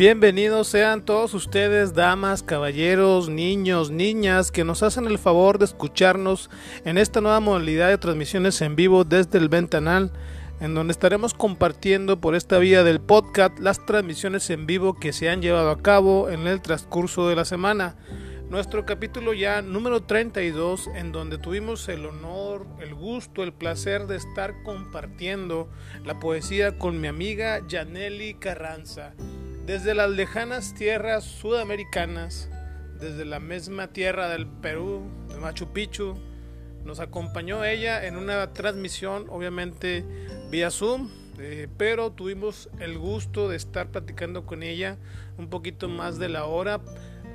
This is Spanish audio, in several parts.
Bienvenidos sean todos ustedes, damas, caballeros, niños, niñas, que nos hacen el favor de escucharnos en esta nueva modalidad de transmisiones en vivo desde el Ventanal, en donde estaremos compartiendo por esta vía del podcast las transmisiones en vivo que se han llevado a cabo en el transcurso de la semana. Nuestro capítulo ya número 32, en donde tuvimos el honor, el gusto, el placer de estar compartiendo la poesía con mi amiga Yaneli Carranza. Desde las lejanas tierras sudamericanas, desde la misma tierra del Perú, de Machu Picchu, nos acompañó ella en una transmisión, obviamente vía Zoom, eh, pero tuvimos el gusto de estar platicando con ella un poquito más de la hora,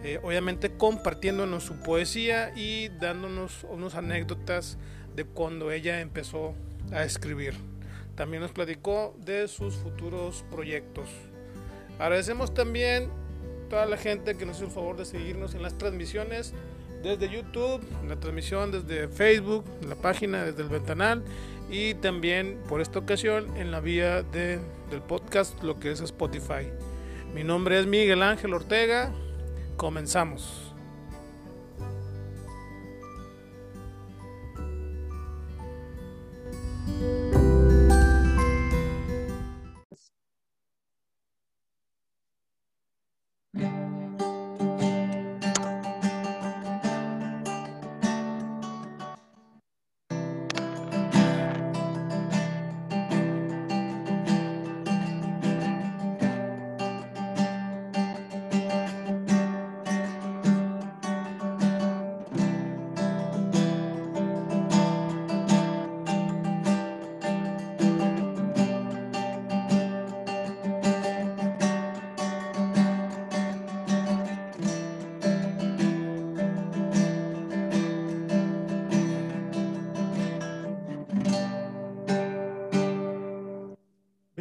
eh, obviamente compartiéndonos su poesía y dándonos unas anécdotas de cuando ella empezó a escribir. También nos platicó de sus futuros proyectos. Agradecemos también a toda la gente que nos hizo el favor de seguirnos en las transmisiones desde YouTube, la transmisión desde Facebook, la página desde el ventanal y también por esta ocasión en la vía de, del podcast, lo que es Spotify. Mi nombre es Miguel Ángel Ortega. Comenzamos.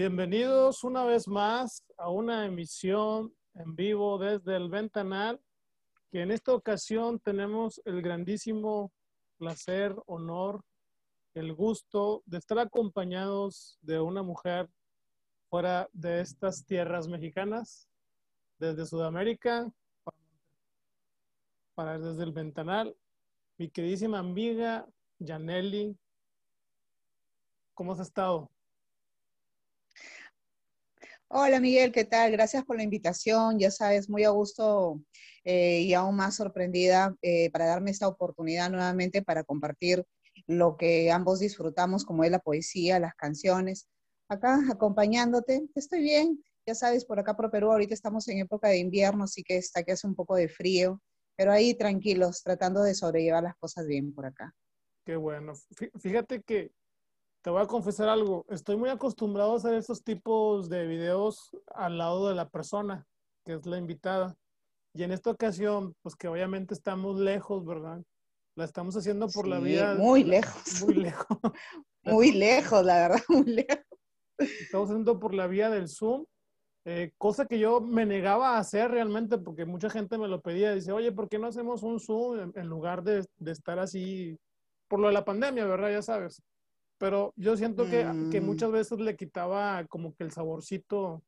Bienvenidos una vez más a una emisión en vivo desde el Ventanal, que en esta ocasión tenemos el grandísimo placer, honor, el gusto de estar acompañados de una mujer fuera de estas tierras mexicanas, desde Sudamérica, para desde el Ventanal, mi queridísima amiga Janelli. ¿Cómo has estado? Hola Miguel, ¿qué tal? Gracias por la invitación. Ya sabes, muy a gusto eh, y aún más sorprendida eh, para darme esta oportunidad nuevamente para compartir lo que ambos disfrutamos, como es la poesía, las canciones. Acá acompañándote, estoy bien. Ya sabes, por acá por Perú ahorita estamos en época de invierno, así que está que hace un poco de frío, pero ahí tranquilos, tratando de sobrellevar las cosas bien por acá. Qué bueno. Fíjate que te voy a confesar algo. Estoy muy acostumbrado a hacer estos tipos de videos al lado de la persona, que es la invitada. Y en esta ocasión, pues que obviamente estamos lejos, ¿verdad? La estamos haciendo por la vía. Muy lejos. Muy lejos. muy lejos, la verdad, muy lejos. Estamos haciendo por la vía del Zoom. Eh, cosa que yo me negaba a hacer realmente porque mucha gente me lo pedía. Dice, oye, ¿por qué no hacemos un Zoom en, lugar de, de estar así por lo de la pandemia, ¿verdad? Ya sabes pero yo siento que, que, mm. muchas veces le quitaba como que el saborcito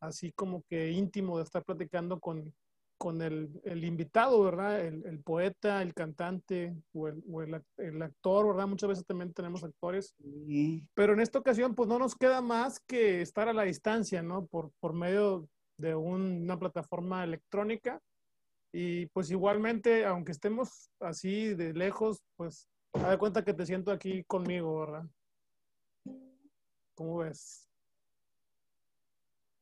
así como que íntimo de estar platicando con, con el, el, invitado, ¿verdad? El, el, poeta, el cantante o, el, o el, actor, ¿verdad? Muchas veces también tenemos actores. Pero en esta ocasión, pues no nos queda más que estar a la distancia, ¿no? Por, por medio de una plataforma electrónica. Y pues igualmente, aunque estemos así de lejos, pues da cuenta que te siento aquí conmigo, ¿verdad? ¿Cómo ves?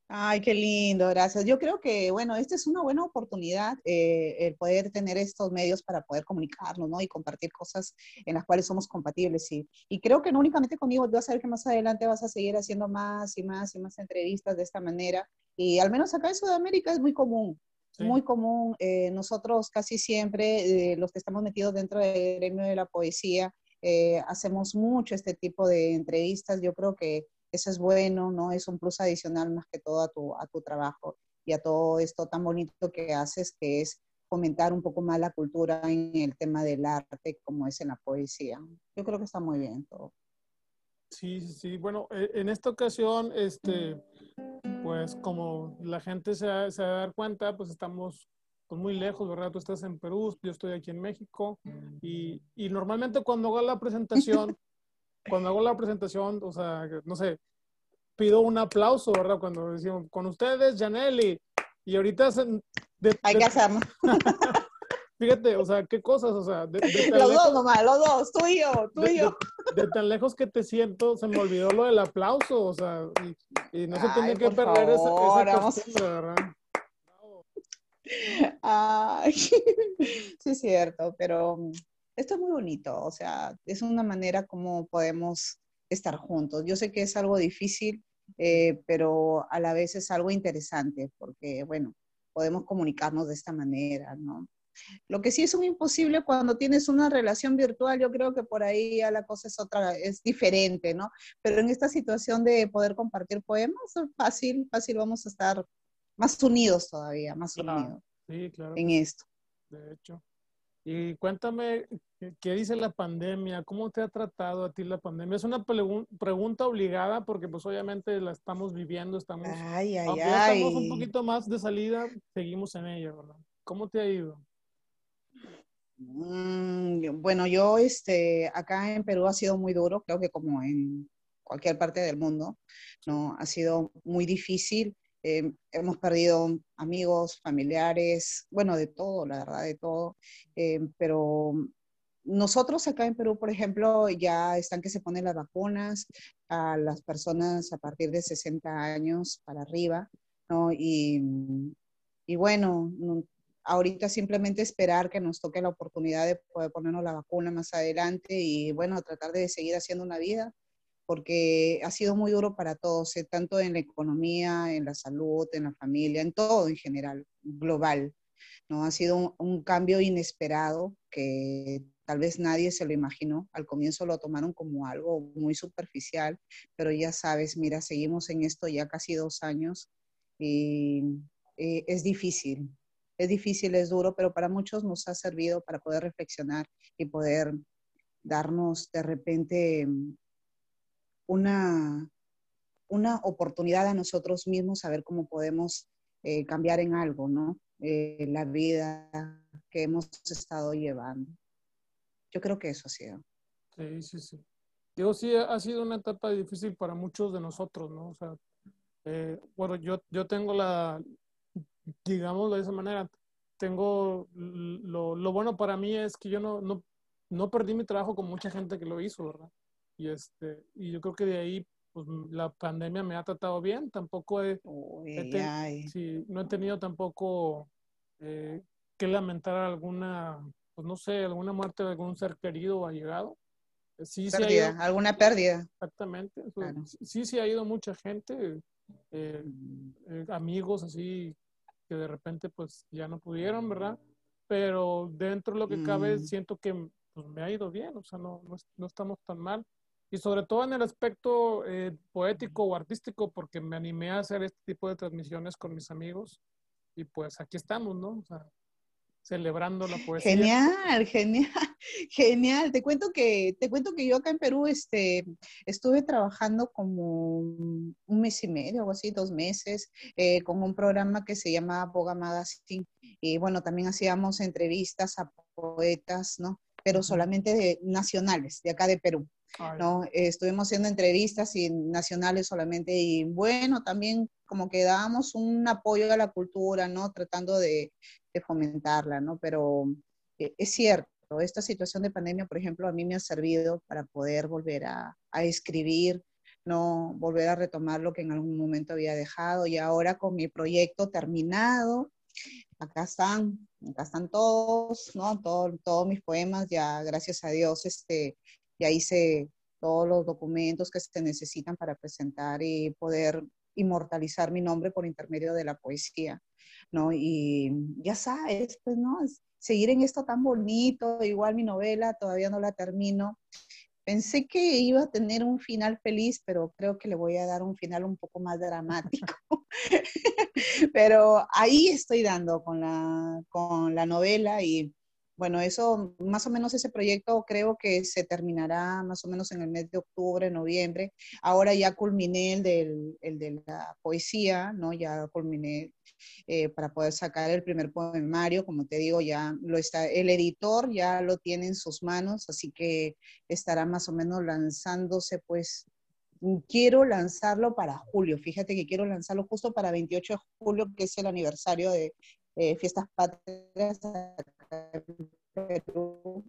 Ay, qué lindo, gracias. Yo creo que, bueno, esta es una buena oportunidad, eh, el poder tener estos medios para poder comunicarnos, ¿no? Y compartir cosas en las cuales somos compatibles. Y, y creo que no únicamente conmigo, vas a ver que más adelante vas a seguir haciendo más y más y más entrevistas de esta manera. Y al menos acá en Sudamérica es muy común, muy común. Eh, nosotros casi siempre, eh, los que estamos metidos dentro del gremio de la poesía, eh, hacemos mucho este tipo de entrevistas. Yo creo que eso es bueno, ¿no? Es un plus adicional más que todo a tu, a tu trabajo y a todo esto tan bonito que haces, que es fomentar un poco más la cultura en el tema del arte, como es en la poesía. Yo creo que está muy bien todo. Sí, sí, bueno, en esta ocasión, este, pues como la gente se, se va a dar cuenta, pues estamos pues, muy lejos, ¿verdad? Tú estás en Perú, yo estoy aquí en México y, y normalmente cuando hago la presentación, cuando hago la presentación, o sea, no sé, pido un aplauso, ¿verdad? Cuando decimos, con ustedes, Janelli. Y ahorita... Hay que hacerlo. Fíjate, o sea, qué cosas, o sea, de, los dos nomás, los dos, tú y yo, tú y yo. De, tan lejos que te siento, se me olvidó lo del aplauso, o sea, y, no se tiene que perder esa, esa costumbre, ¿verdad? Ay, sí es cierto, pero mm, esto es muy bonito, o sea, es una manera como podemos estar juntos. Yo sé que es algo difícil, eh, pero a la vez es algo interesante porque, bueno, podemos comunicarnos de esta manera, ¿no? Lo que sí es un imposible cuando tienes una relación virtual, yo creo que por ahí ya la cosa es otra, es diferente, ¿no? Pero en esta situación de poder compartir poemas, fácil, fácil vamos a estar más unidos todavía, más unidos sí, claro. en esto. De hecho. Y cuéntame, ¿qué dice la pandemia? ¿Cómo te ha tratado a ti la pandemia? Es una pregunta obligada porque pues obviamente la estamos viviendo, estamos, ay, ay, estamos un poquito más de salida, seguimos en ella, ¿verdad? ¿Cómo te ha ido? Mm, bueno, yo este, acá en Perú ha sido muy duro, creo que como en cualquier parte del mundo, ¿no? Ha sido muy difícil. Eh, hemos perdido amigos, familiares, bueno, de todo, la verdad, de todo. Eh, pero nosotros acá en Perú, por ejemplo, ya están que se ponen las vacunas a las personas a partir de 60 años para arriba, ¿no? Y, y bueno, ahorita simplemente esperar que nos toque la oportunidad de poder ponernos la vacuna más adelante y bueno, tratar de seguir haciendo una vida porque ha sido muy duro para todos, eh, tanto en la economía, en la salud, en la familia, en todo en general, global. ¿no? Ha sido un, cambio inesperado que tal vez nadie se lo imaginó. Al comienzo lo tomaron como algo muy superficial, pero ya sabes, mira, seguimos en esto ya casi dos años y eh, es difícil. Es difícil, es duro, pero para muchos nos ha servido para poder reflexionar y poder darnos de repente una, una oportunidad a nosotros mismos a ver cómo podemos eh, cambiar en algo, ¿no? Eh, la vida que hemos estado llevando. Yo creo que eso ha sido. Sí, sí, sí. Digo, sí, ha sido una etapa difícil para muchos de nosotros, ¿no? O sea, eh, bueno, yo, yo tengo la, digámoslo de esa manera, tengo, lo, lo bueno para mí es que yo no, no, no perdí mi trabajo con mucha gente que lo hizo, ¿verdad? Y, este, y yo creo que de ahí pues, la pandemia me ha tratado bien. Tampoco he, no he tenido tampoco eh, que lamentar alguna, pues no sé, alguna muerte de algún ser querido o allegado. Sí, pérdida, alguna pérdida. Exactamente. Sí, sí ha ido mucha gente, eh, mm. eh, amigos así que de repente pues ya no pudieron, ¿verdad? Pero dentro de lo que cabe mm. siento que pues, me ha ido bien, o sea, no, no estamos tan mal y sobre todo en el aspecto eh, poético o artístico, porque me animé a hacer este tipo de transmisiones con mis amigos y pues aquí estamos, ¿no? O sea, celebrando la poesía. Genial, genial, genial. Te cuento que, te cuento que yo acá en Perú este, estuve trabajando como un mes y medio, o así, dos meses, eh, con un programa que se llama Boga Magazine. Y bueno, también hacíamos entrevistas a poetas, ¿no? Pero solamente de, nacionales, de acá de Perú. ¿No? estuvimos haciendo entrevistas y nacionales solamente y bueno, también como que dábamos un apoyo a la cultura, ¿no? Tratando de, fomentarla, ¿no? Pero eh, es cierto, esta situación de pandemia, por ejemplo, a mí me ha servido para poder volver a, a escribir, no volver a retomar lo que en algún momento había dejado y ahora con mi proyecto terminado, acá están, acá están todos, ¿no? todos mis poemas, ya gracias a Dios, este, ya hice todos los documentos que se necesitan para presentar y poder inmortalizar mi nombre por intermedio de la poesía, ¿no? Y ya sabes, pues, ¿no? Seguir en esto tan bonito, igual mi novela todavía no la termino. Pensé que iba a tener un final feliz, pero creo que le voy a dar un final un poco más dramático. pero ahí estoy dando con la, con la novela y bueno, eso, más o menos ese proyecto creo que se terminará más o menos en el mes de octubre, noviembre. Ahora ya culminé el, del, el de la poesía, ¿no? Ya culminé eh, para poder sacar el primer poemario, como te digo, ya lo está, el editor ya lo tiene en sus manos, así que estará más o menos lanzándose, pues, quiero lanzarlo para julio, fíjate que quiero lanzarlo justo para 28 de julio, que es el aniversario de eh, Fiestas Patrias Perú.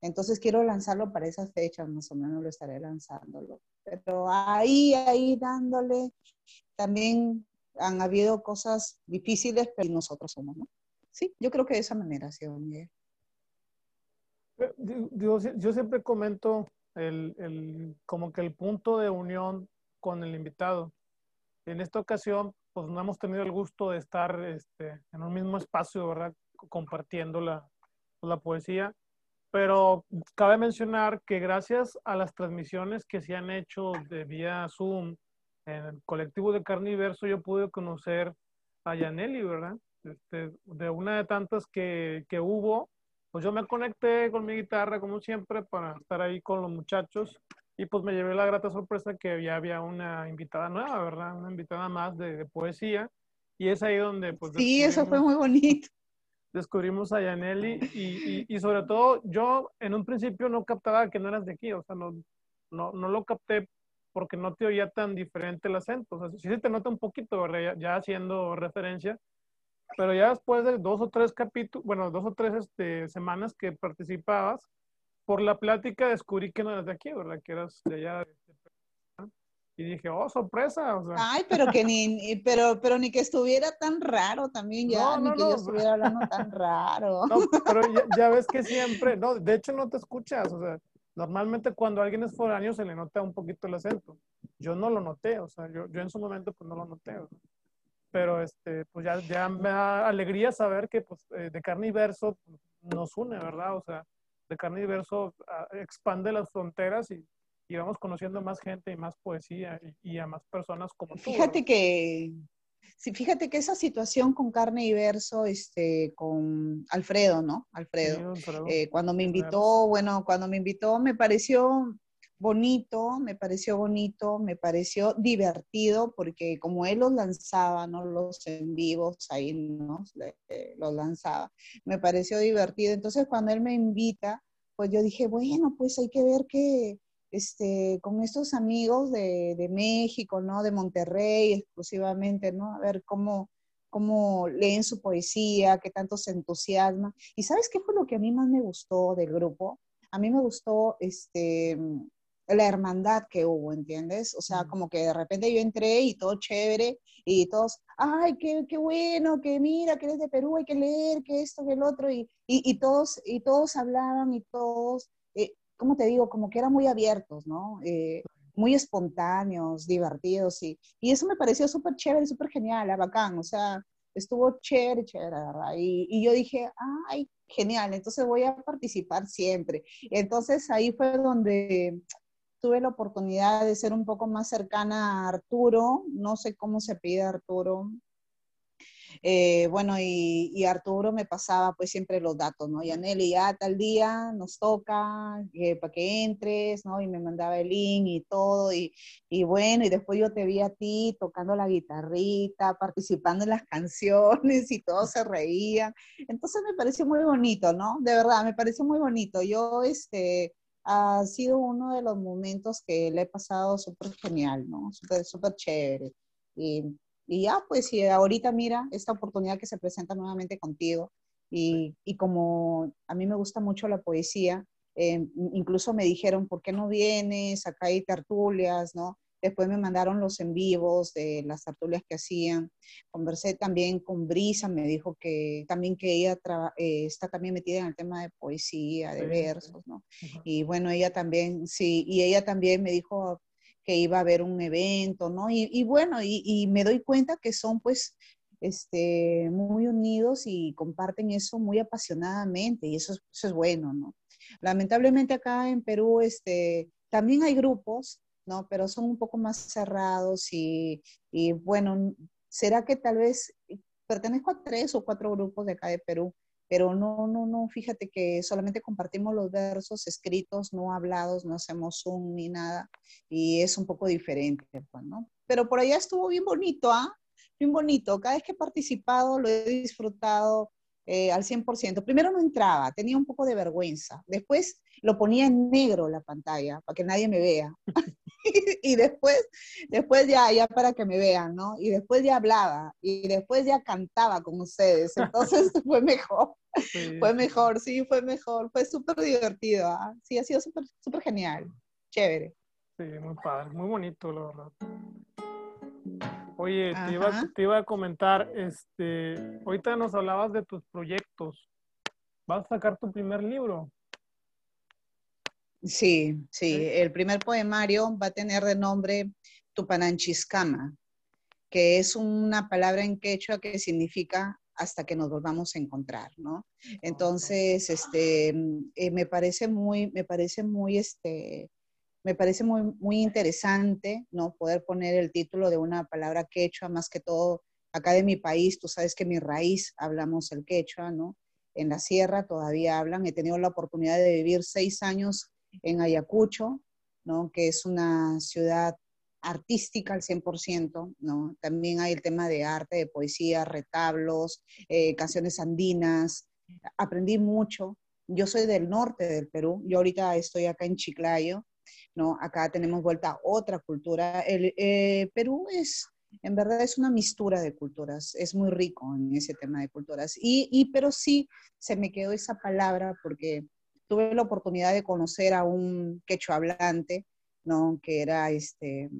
Entonces quiero lanzarlo para esas fechas, más o menos lo estaré lanzándolo. Pero ahí, ahí dándole, también han habido cosas difíciles, pero nosotros somos, ¿no? Sí, yo creo que de esa manera, sí, Miguel. Eh, yo, yo, siempre comento el, el, como que el punto de unión con el invitado. En esta ocasión, pues no hemos tenido el gusto de estar este, en un mismo espacio, ¿verdad? Compartiendo la, la poesía. Pero cabe mencionar que gracias a las transmisiones que se han hecho de vía Zoom en el colectivo de Carniverso, yo pude conocer a Yaneli, ¿verdad? Este, de una de tantas que, que hubo, pues yo me conecté con mi guitarra, como siempre, para estar ahí con los muchachos. Y pues me llevé la grata sorpresa que ya había una invitada nueva, ¿verdad? Una invitada más de, poesía. Y es ahí donde... Pues, sí, eso fue muy bonito. Descubrimos a Yaneli y, sobre todo yo en un principio no captaba que no eras de aquí, o sea, no, no, no lo capté porque no te oía tan diferente el acento. O sea, sí se te nota un poquito, ¿verdad? Ya, haciendo referencia, pero ya después de dos o tres capítulos, bueno, dos o tres este, semanas que participabas, por la plática descubrí que no eras de aquí, ¿verdad? Que eras de allá. Y dije, oh, sorpresa. O sea. Ay, pero que ni, pero, pero ni que estuviera tan raro también ya, ni que yo estuviera hablando tan raro. No, pero ya, ya, ves que siempre, no, de hecho no te escuchas, o sea, Normalmente cuando alguien es foráneo se le nota un poquito el acento. Yo no lo noté, o sea, yo, yo en su momento pues no lo noté. Pero este, pues ya, ya me da alegría saber que pues eh, de carne y verso nos une, ¿verdad? O sea, de carne y verso ah, expande las fronteras y, y, vamos conociendo más gente y más poesía y, y a más personas como tú. Fíjate que Sí, fíjate que esa situación con carne y verso, este, con Alfredo, ¿no? Alfredo. Eh, cuando me invitó, bueno, cuando me invitó me pareció bonito, me pareció bonito, me pareció divertido, porque como él los lanzaba, ¿no? Los en vivos ahí, ¿no? Eh, los lanzaba, me pareció divertido. Entonces cuando él me invita, pues yo dije, bueno, pues hay que ver qué, este, con estos amigos de, de, México, ¿no? De Monterrey exclusivamente, ¿no? A ver cómo, cómo leen su poesía, qué tanto se entusiasma. ¿Y sabes qué fue lo que a mí más me gustó del grupo? A mí me gustó este, la hermandad que hubo, ¿entiendes? O sea, como que de repente yo entré y todo chévere y todos, ay, qué, qué bueno, que mira, que eres de Perú, hay que leer, que esto, que el otro, y, y, y todos, y todos hablaban y todos como te digo, como que eran muy abiertos, ¿no? Eh, muy espontáneos, divertidos, y, y eso me pareció súper chévere, súper genial, bacán, o sea, estuvo chévere, chévere. Y, y, yo dije, ay, genial, entonces voy a participar siempre. Entonces ahí fue donde tuve la oportunidad de ser un poco más cercana a Arturo, no sé cómo se pide Arturo, eh, bueno, y, Arturo me pasaba pues siempre los datos, ¿no? Y Aneli, ya tal día nos toca eh, para que entres, ¿no? Y me mandaba el link y todo, y, y, bueno, y después yo te vi a ti tocando la guitarrita, participando en las canciones y todos se reían. Entonces me pareció muy bonito, ¿no? De verdad, me pareció muy bonito. Yo, este, ha sido uno de los momentos que le he pasado súper genial, ¿no? Súper, súper chévere. Y y ya, pues, y ahorita mira esta oportunidad que se presenta nuevamente contigo. Y, y como a mí me gusta mucho la poesía, eh, incluso me dijeron, ¿por qué no vienes? Acá hay tertulias, ¿no? Después me mandaron los en vivos de las tertulias que hacían. Conversé también con Brisa, me dijo que también que ella eh, está también metida en el tema de poesía, de versos, ¿no? Y bueno, ella también, sí, y ella también me dijo, que iba a haber un evento, ¿no? Y, bueno, y, me doy cuenta que son pues este, muy unidos y comparten eso muy apasionadamente y eso, es bueno, ¿no? Lamentablemente acá en Perú este, también hay grupos, ¿no? Pero son un poco más cerrados y, bueno, ¿será que tal vez pertenezco a tres o cuatro grupos de acá de Perú? Pero no, no, no, fíjate que solamente compartimos los versos escritos, no hablados, no hacemos zoom ni nada, y es un poco diferente, pues, ¿no? Pero por allá estuvo bien bonito, ¿ah? Bien bonito, cada vez que he participado lo he disfrutado eh, al 100%. Primero no entraba, tenía un poco de vergüenza, después lo ponía en negro la pantalla, para que nadie me vea. y después, después ya, ya para que me vean, ¿no? Y después ya hablaba, y después ya cantaba con ustedes, entonces fue mejor, fue mejor, sí, fue mejor, fue súper divertido, ¿ah? sí, ha sido súper, súper genial, chévere. Sí, muy padre, muy bonito, la verdad. Oye, te iba, te iba, a comentar, este, ahorita nos hablabas de tus proyectos. ¿Vas a sacar tu primer libro? Sí, sí, el primer poemario va a tener de nombre Tupananchiscama, que es una palabra en quechua que significa hasta que nos volvamos a encontrar, ¿no? Entonces, este, eh, me parece muy, me parece muy, este, me parece muy, muy interesante, ¿no? Poder poner el título de una palabra quechua, más que todo acá de mi país, tú sabes que mi raíz hablamos el quechua, ¿no? En la sierra todavía hablan, he tenido la oportunidad de vivir seis años en Ayacucho, ¿no? que es una ciudad artística al 100%, ¿no? También hay el tema de arte, de poesía, retablos, eh, canciones andinas. Aprendí mucho. Yo soy del norte del Perú. Yo ahorita estoy acá en Chiclayo, ¿no? Acá tenemos vuelta a otra cultura. El eh, Perú es, en verdad, es una mistura de culturas. Es muy rico en ese tema de culturas. Y, y pero sí, se me quedó esa palabra porque tuve la oportunidad de conocer a un quechua hablante, ¿no? que era este,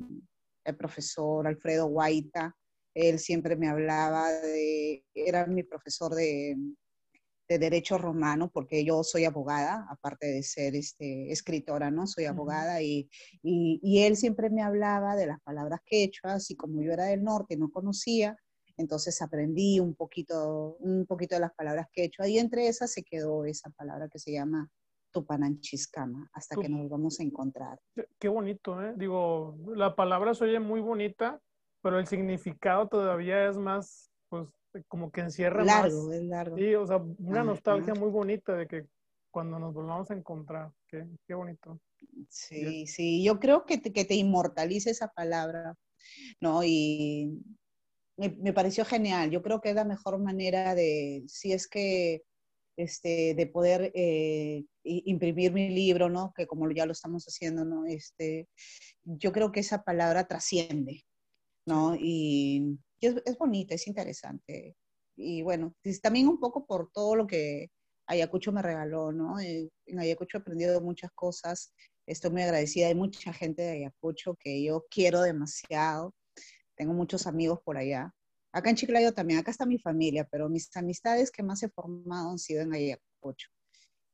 el profesor Alfredo Guaita. Él siempre me hablaba de, era mi profesor de, de Derecho Romano, porque yo soy abogada, aparte de ser este, escritora, ¿no? Soy abogada y, y, y, él siempre me hablaba de las palabras quechuas y como yo era del norte no conocía, entonces aprendí un poquito, un poquito de las palabras quechua y entre esas se quedó esa palabra que se llama Tupananchiscama, hasta que nos vamos a encontrar. Qué bonito, ¿eh? Digo, la palabra se oye muy bonita, pero el significado todavía es más, pues, como que encierra largo, más. Es largo, Sí, o sea, una nostalgia muy bonita de que cuando nos volvamos a encontrar. Qué, qué bonito. Sí, sí, yo creo que te, que te inmortalice esa palabra, ¿no? Y me, me, pareció genial. Yo creo que es la mejor manera de, si es que este, de poder eh, imprimir mi libro, ¿no? Que como ya lo estamos haciendo, ¿no? Este, yo creo que esa palabra trasciende, ¿no? Y, es, es, bonita, es interesante. Y bueno, también un poco por todo lo que Ayacucho me regaló, ¿no? Eh, en Ayacucho he aprendido muchas cosas. Estoy muy agradecida. Hay mucha gente de Ayacucho que yo quiero demasiado. Tengo muchos amigos por allá. Acá en Chiclayo también, acá está mi familia, pero mis amistades que más he formado han sido en Ayacucho.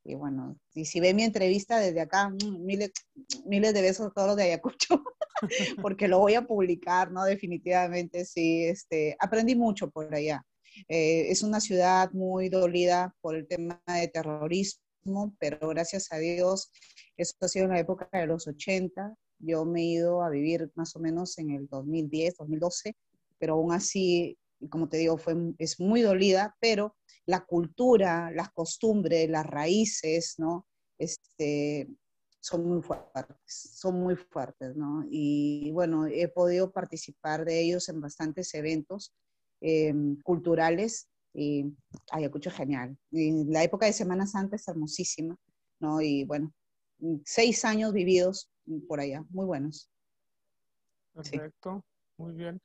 Y bueno, y si ve mi entrevista desde acá, mm, miles, miles de besos a todos los de Ayacucho, porque lo voy a publicar, ¿no? Definitivamente, sí. Este, aprendí mucho por allá. Eh, es una ciudad muy dolida por el tema de terrorismo, pero gracias a Dios, eso ha sido en la época de los 80. Yo me he ido a vivir más o menos en el 2010, 2012, pero aún así, como te digo, fue, es muy dolida, pero la cultura, las costumbres, las raíces, ¿no? Este, son muy fuertes, son muy fuertes, ¿no? Y bueno, he podido participar de ellos en bastantes eventos eh, culturales y Ayacucho es genial. Y la época de Semana Santa es hermosísima, ¿no? Y bueno, seis años vividos por allá, muy buenos. Perfecto, muy bien.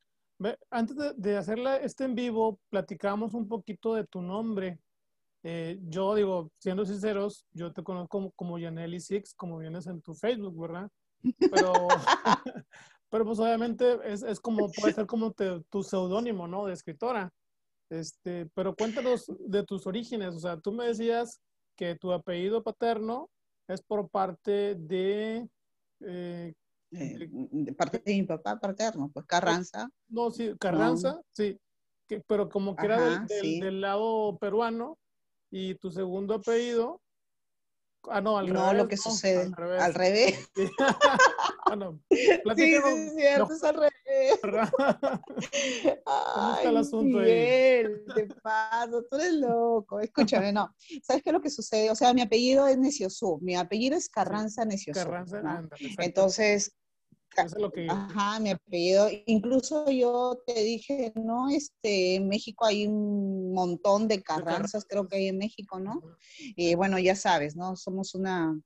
Antes de, de hacerla este en vivo, platicamos un poquito de tu nombre. Eh, yo digo, siendo sinceros, yo te conozco como, como Six, como vienes en tu Facebook, ¿verdad? Pero, pero pues obviamente es, es, como, puede ser como te, tu seudónimo, ¿no? De escritora. Este, pero cuéntanos de tus orígenes. O sea, tú me decías que tu apellido paterno es por parte de eh, eh, de parte de mi papá paterno, pues Carranza. No, sí, Carranza, no. sí, que, pero como que Ajá, era del, del, sí. del, lado peruano y tu segundo apellido. Ah, no, al no, revés. lo que no, sucede. Al revés. Al revés. Bueno, sí, sí, es cierto, es al revés. ¿Cómo está el asunto Miguel, ahí? te paso, tú eres loco. Escúchame, no. ¿Sabes qué es lo que sucede? O sea, mi apellido es Neciosú, mi apellido es Carranza Neciosú. Carranza, ¿no? Entonces, lo que... Ajá, mi apellido. Incluso yo te dije, no, este, en México hay un montón de Carranzas, creo que hay en México, ¿no? Y bueno, ya sabes, ¿no? Somos una,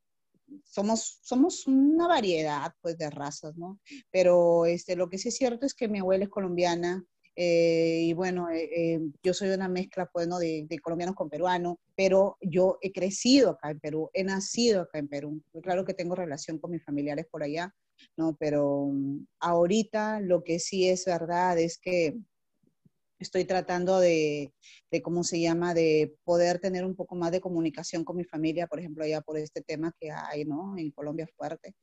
somos, somos una variedad, pues, de razas, ¿no? Pero, este, lo que sí es cierto es que mi abuela es colombiana, eh, y bueno, eh, eh, yo soy una mezcla, pues, ¿no? De, de, colombianos con peruanos, pero yo he crecido acá en Perú, he nacido acá en Perú. Claro que tengo relación con mis familiares por allá, ¿no? Pero mm, ahorita lo que sí es verdad es que estoy tratando de, de, ¿cómo se llama?, de poder tener un poco más de comunicación con mi familia, por ejemplo, ya por este tema que hay, ¿no? En Colombia fuerte.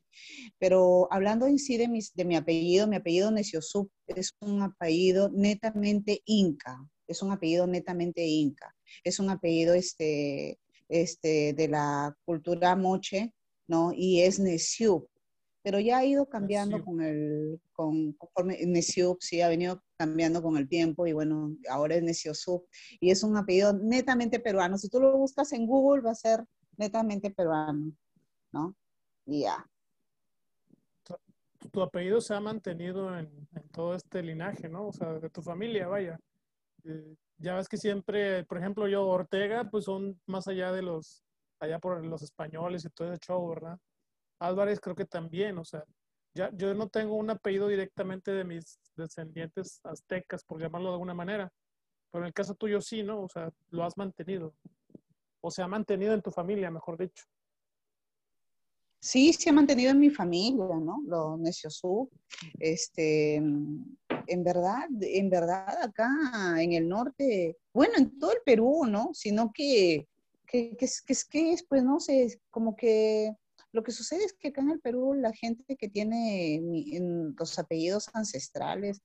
Pero hablando en sí de, mis, de mi apellido, mi apellido Neciosup es un apellido netamente inca, es un apellido netamente inca, es un apellido este, este, de la cultura moche, ¿no? Y es Neciup, pero ya ha ido cambiando con el, con, conforme sí, ha venido cambiando con el tiempo y bueno, ahora es Neciosub y es un apellido netamente peruano. Si tú lo buscas en Google va a ser netamente peruano, ¿no? Y ya. Tu, apellido se ha mantenido en, todo este linaje, ¿no? O sea, de tu familia, vaya. Eh, ya ves que siempre, por ejemplo, yo, Ortega, pues son más allá de los, allá por los españoles y todo ese show, ¿verdad? Álvarez creo que también, o sea, ya, yo no tengo un apellido directamente de mis descendientes aztecas, por llamarlo de alguna manera, pero en el caso tuyo sí, ¿no? O sea, lo has mantenido, o se ha mantenido en tu familia, mejor dicho. Sí, se ha mantenido en mi familia, ¿no? Lo Neciosú. Este, en verdad, en verdad acá en el norte, bueno, en todo el Perú, ¿no? Sino que, que, que, que, que es, pues, no sé, como que lo que sucede es que acá en el Perú la gente que tiene los apellidos ancestrales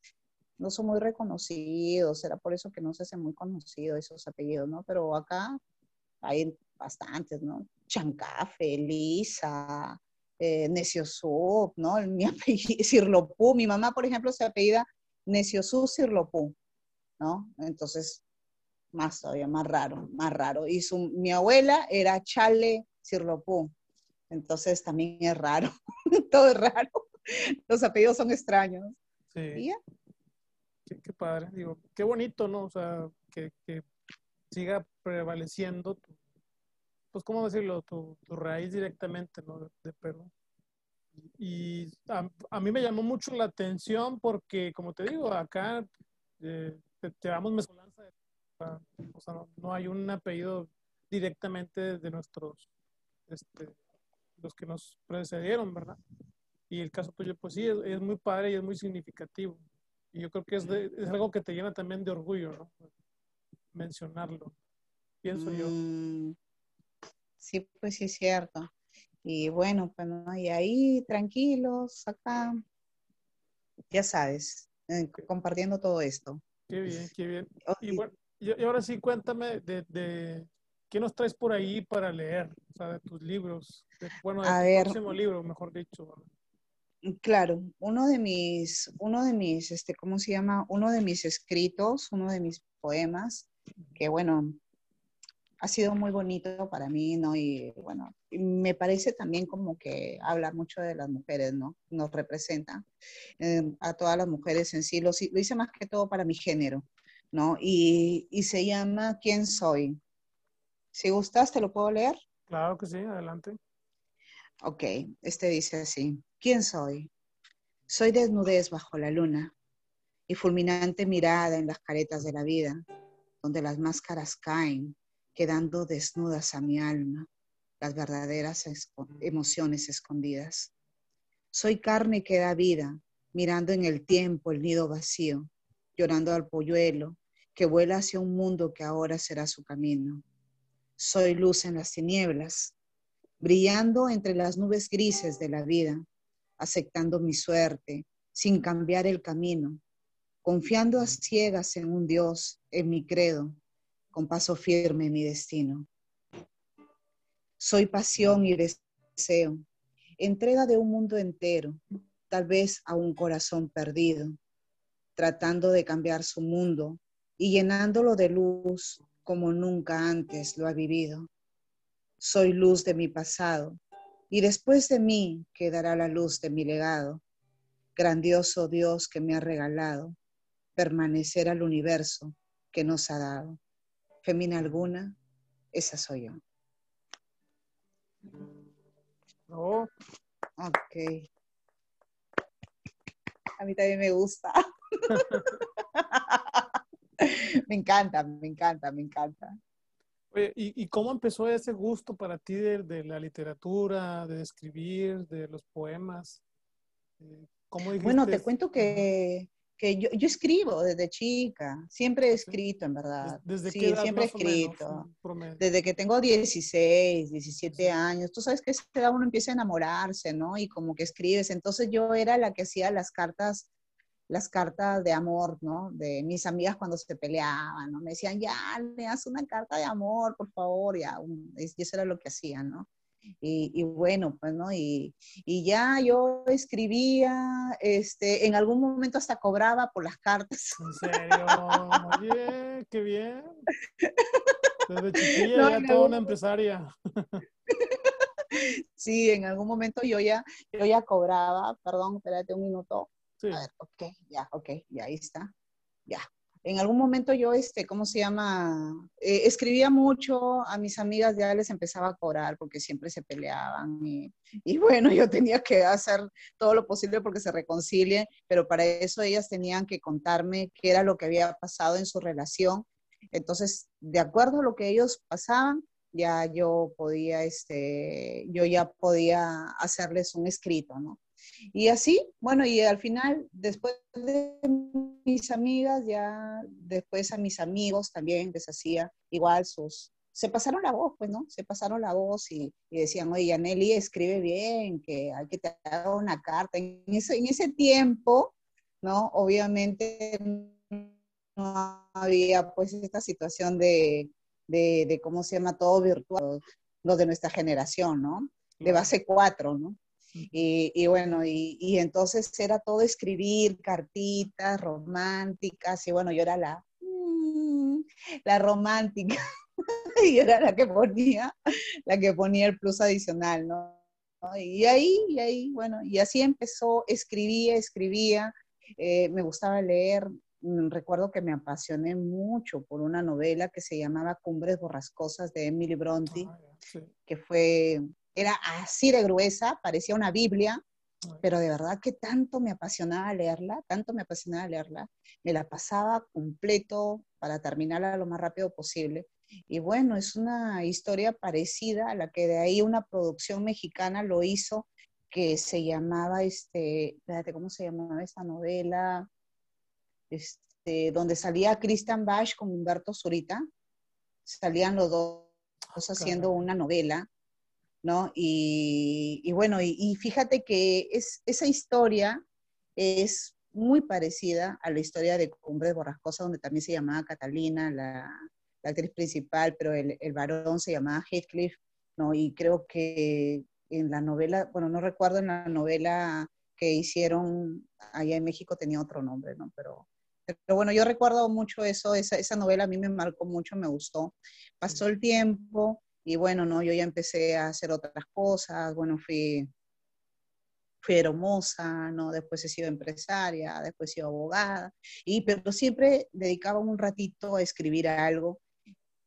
no son muy reconocidos, será por eso que no se hacen muy conocidos esos apellidos, ¿no? Pero acá hay bastantes, ¿no? Chancafe, Lisa, eh, ¿no? Mi apellido, Sirlopú, mi mamá, por ejemplo, se apellida Neciosú Sirlopú, ¿no? Entonces, más todavía, más raro, más raro. Y su, mi abuela era Chale Sirlopú, entonces también es raro, todo es raro. Los apellidos son extraños. Sí. Qué, padre, digo, qué bonito, ¿no? O sea, que, siga prevaleciendo, tu, pues, ¿cómo decirlo? Tu, raíz directamente, ¿no? De, Perú. Y a, mí me llamó mucho la atención porque, como te digo, acá eh, te, damos mezcolanza. O sea, no, no, hay un apellido directamente de nuestros este, los que nos precedieron, ¿verdad? Y el caso tuyo, pues sí, es, muy padre y es muy significativo. Y yo creo que es, es algo que te llena también de orgullo, ¿no? Mencionarlo, pienso yo. Mm, sí, pues sí es cierto. Y bueno, pues no, y ahí tranquilos, acá, ya sabes, eh, compartiendo todo esto. Qué bien, qué bien. Y, bueno, y, ahora sí, cuéntame de, de, ¿qué nos traes por ahí para leer? O sea, de tus libros. bueno, de tu próximo libro, mejor dicho. Claro, uno de mis, uno de mis, este, ¿cómo se llama? Uno de mis escritos, uno de mis poemas, que bueno, ha sido muy bonito para mí, ¿no? Y bueno, me parece también como que habla mucho de las mujeres, ¿no? Nos representa eh, a todas las mujeres en sí. Lo, lo, hice más que todo para mi género, ¿no? Y, y se llama ¿Quién soy? Si gustas, ¿te lo puedo leer? Claro que sí, adelante. Ok, este dice así, ¿quién soy? Soy desnudez bajo la luna y fulminante mirada en las caretas de la vida, donde las máscaras caen, quedando desnudas a mi alma, las verdaderas emociones escondidas. Soy carne que da vida, mirando en el tiempo el nido vacío, llorando al polluelo que vuela hacia un mundo que ahora será su camino soy luz en las tinieblas, brillando entre las nubes grises de la vida, aceptando mi suerte, sin cambiar el camino, confiando a ciegas en un Dios, en mi credo, con paso firme mi destino. Soy pasión y deseo, entrega de un mundo entero, tal vez a un corazón perdido, tratando de cambiar su mundo y llenándolo de luz como nunca antes lo ha vivido. Soy luz de mi pasado y después de mí quedará la luz de mi legado. Grandioso Dios que me ha regalado permanecer al universo que nos ha dado. Femina alguna, esa soy yo. Oh. Ok. A mí también me gusta. me encanta, me encanta, me encanta. ¿y, cómo empezó ese gusto para ti de, la literatura, de escribir, de los poemas? Eh, bueno, te cuento que, que yo, yo, escribo desde chica, siempre he escrito en verdad. ¿Desde sí, qué siempre he escrito. desde que tengo 16, 17 años. Tú sabes que esa edad uno empieza a enamorarse, ¿no? Y como que escribes. Entonces yo era la que hacía las cartas las cartas de amor, ¿no? De mis amigas cuando se peleaban, ¿no? Me decían, ya, le haz una carta de amor, por favor, ya, y eso era lo que hacían, ¿no? Y, bueno, pues, ¿no? Y, ya yo escribía, este, en algún momento hasta cobraba por las cartas. ¿En serio? Oye, qué bien. Desde chiquilla ya toda una empresaria. Sí, en algún momento yo ya, yo ya cobraba, perdón, espérate un minuto. A ver, ok, ya, ok, ya ahí está, ya. En algún momento yo, este, ¿cómo se llama? Eh, escribía mucho, a mis amigas ya les empezaba a cobrar porque siempre se peleaban y, bueno, yo tenía que hacer todo lo posible porque se reconcilien, pero para eso ellas tenían que contarme qué era lo que había pasado en su relación. Entonces, de acuerdo a lo que ellos pasaban, ya yo podía, este, yo ya podía hacerles un escrito, ¿no? Y así, bueno, y al final, después de mis amigas, ya después a mis amigos también les hacía igual sus, se pasaron la voz, pues, ¿no? Se pasaron la voz y, decían, oye, Yaneli, escribe bien, que hay que te haga una carta. En ese, en ese tiempo, ¿no? Obviamente no había pues esta situación de, de, de cómo se llama todo virtual, lo de nuestra generación, ¿no? De base 4, ¿no? Y, bueno, y, entonces era todo escribir cartitas románticas, y bueno, yo era la, mm, la romántica, y era la que ponía, la que ponía el plus adicional, ¿no? Y ahí, y ahí, bueno, y así empezó, escribía, escribía, eh, me gustaba leer, mm, recuerdo que me apasioné mucho por una novela que se llamaba Cumbres Borrascosas de Emily Bronte, ah, que fue era así de gruesa, parecía una Biblia, pero de verdad que tanto me apasionaba leerla, tanto me apasionaba leerla, me la pasaba completo para terminarla lo más rápido posible. Y bueno, es una historia parecida a la que de ahí una producción mexicana lo hizo, que se llamaba, este, espérate, ¿cómo se llamaba esta novela? Este, donde salía Christian Bach con Humberto Zurita, salían los dos haciendo una novela ¿no? Y, bueno, y, fíjate que es, esa historia es muy parecida a la historia de Cumbre de Borrascosa, donde también se llamaba Catalina, la, actriz principal, pero el, el, varón se llamaba Heathcliff, ¿no? Y creo que en la novela, bueno, no recuerdo en la novela que hicieron allá en México tenía otro nombre, ¿no? Pero, pero bueno, yo recuerdo mucho eso, esa, esa novela a mí me marcó mucho, me gustó. Pasó el tiempo, y bueno, no, yo ya empecé a hacer otras cosas, bueno, fui, fui hermosa, ¿no? Después he sido empresaria, después he sido abogada, y, pero siempre dedicaba un ratito a escribir algo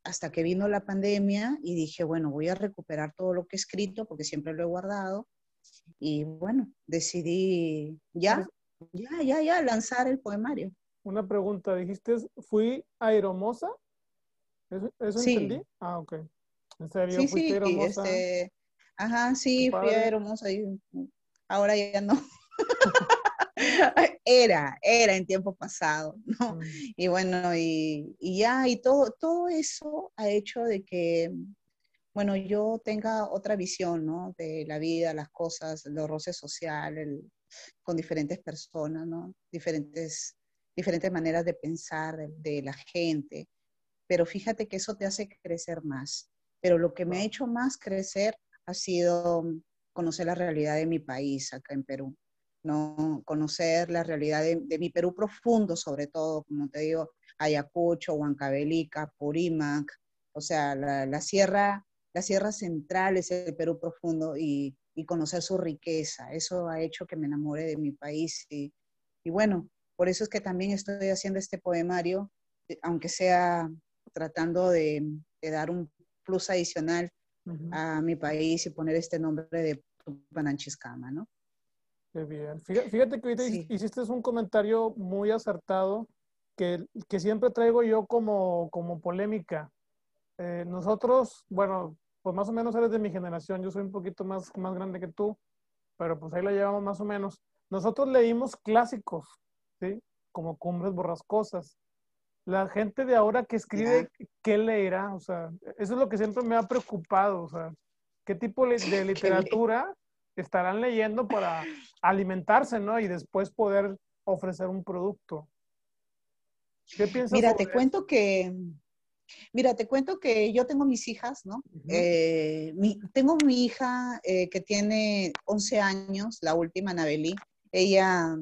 hasta que vino la pandemia y dije, bueno, voy a recuperar todo lo que he escrito porque siempre lo he guardado. Y bueno, decidí ya, ya, ya, ya lanzar el poemario. Una pregunta, dijiste, ¿fui aeromosa? ¿Eso, eso sí. entendí? Ah, ok. ¿En serio? Sí, sí, este, ajá, sí, fui hermosa y ahora ya no. era, era en tiempo pasado, ¿no? Mm. Y bueno, y, y, ya, y todo, todo eso ha hecho de que, bueno, yo tenga otra visión, ¿no? De la vida, las cosas, los roces sociales, con diferentes personas, ¿no? Diferentes, diferentes maneras de pensar de, de la gente. Pero fíjate que eso te hace crecer más pero lo que me ha hecho más crecer ha sido conocer la realidad de mi país acá en Perú, ¿no? Conocer la realidad de, de mi Perú profundo, sobre todo, como te digo, Ayacucho, Huancavelica, Purímac, o sea, la, la sierra, la sierra central es el Perú profundo y, y, conocer su riqueza. Eso ha hecho que me enamore de mi país y, y bueno, por eso es que también estoy haciendo este poemario, eh, aunque sea tratando de, de dar un plus adicional uh -huh. a mi país y poner este nombre de Pananchiscama, ¿no? Qué bien. Fíjate, que ahorita sí. hiciste un comentario muy acertado que, que siempre traigo yo como, como polémica. Eh, nosotros, bueno, pues más o menos eres de mi generación, yo soy un poquito más, más grande que tú, pero pues ahí la llevamos más o menos. Nosotros leímos clásicos, ¿sí? Como Cumbres Borrascosas. La gente de ahora que escribe, ¿qué leerá? O sea, eso es lo que siempre me ha preocupado, o sea, ¿qué tipo de literatura estarán leyendo para alimentarse, ¿no? Y después poder ofrecer un producto. ¿Qué piensas? Mira, te eso? cuento que, mira, te cuento que yo tengo mis hijas, ¿no? Uh -huh. eh, mi, tengo mi hija eh, que tiene 11 años, la última, Anabelí. Ella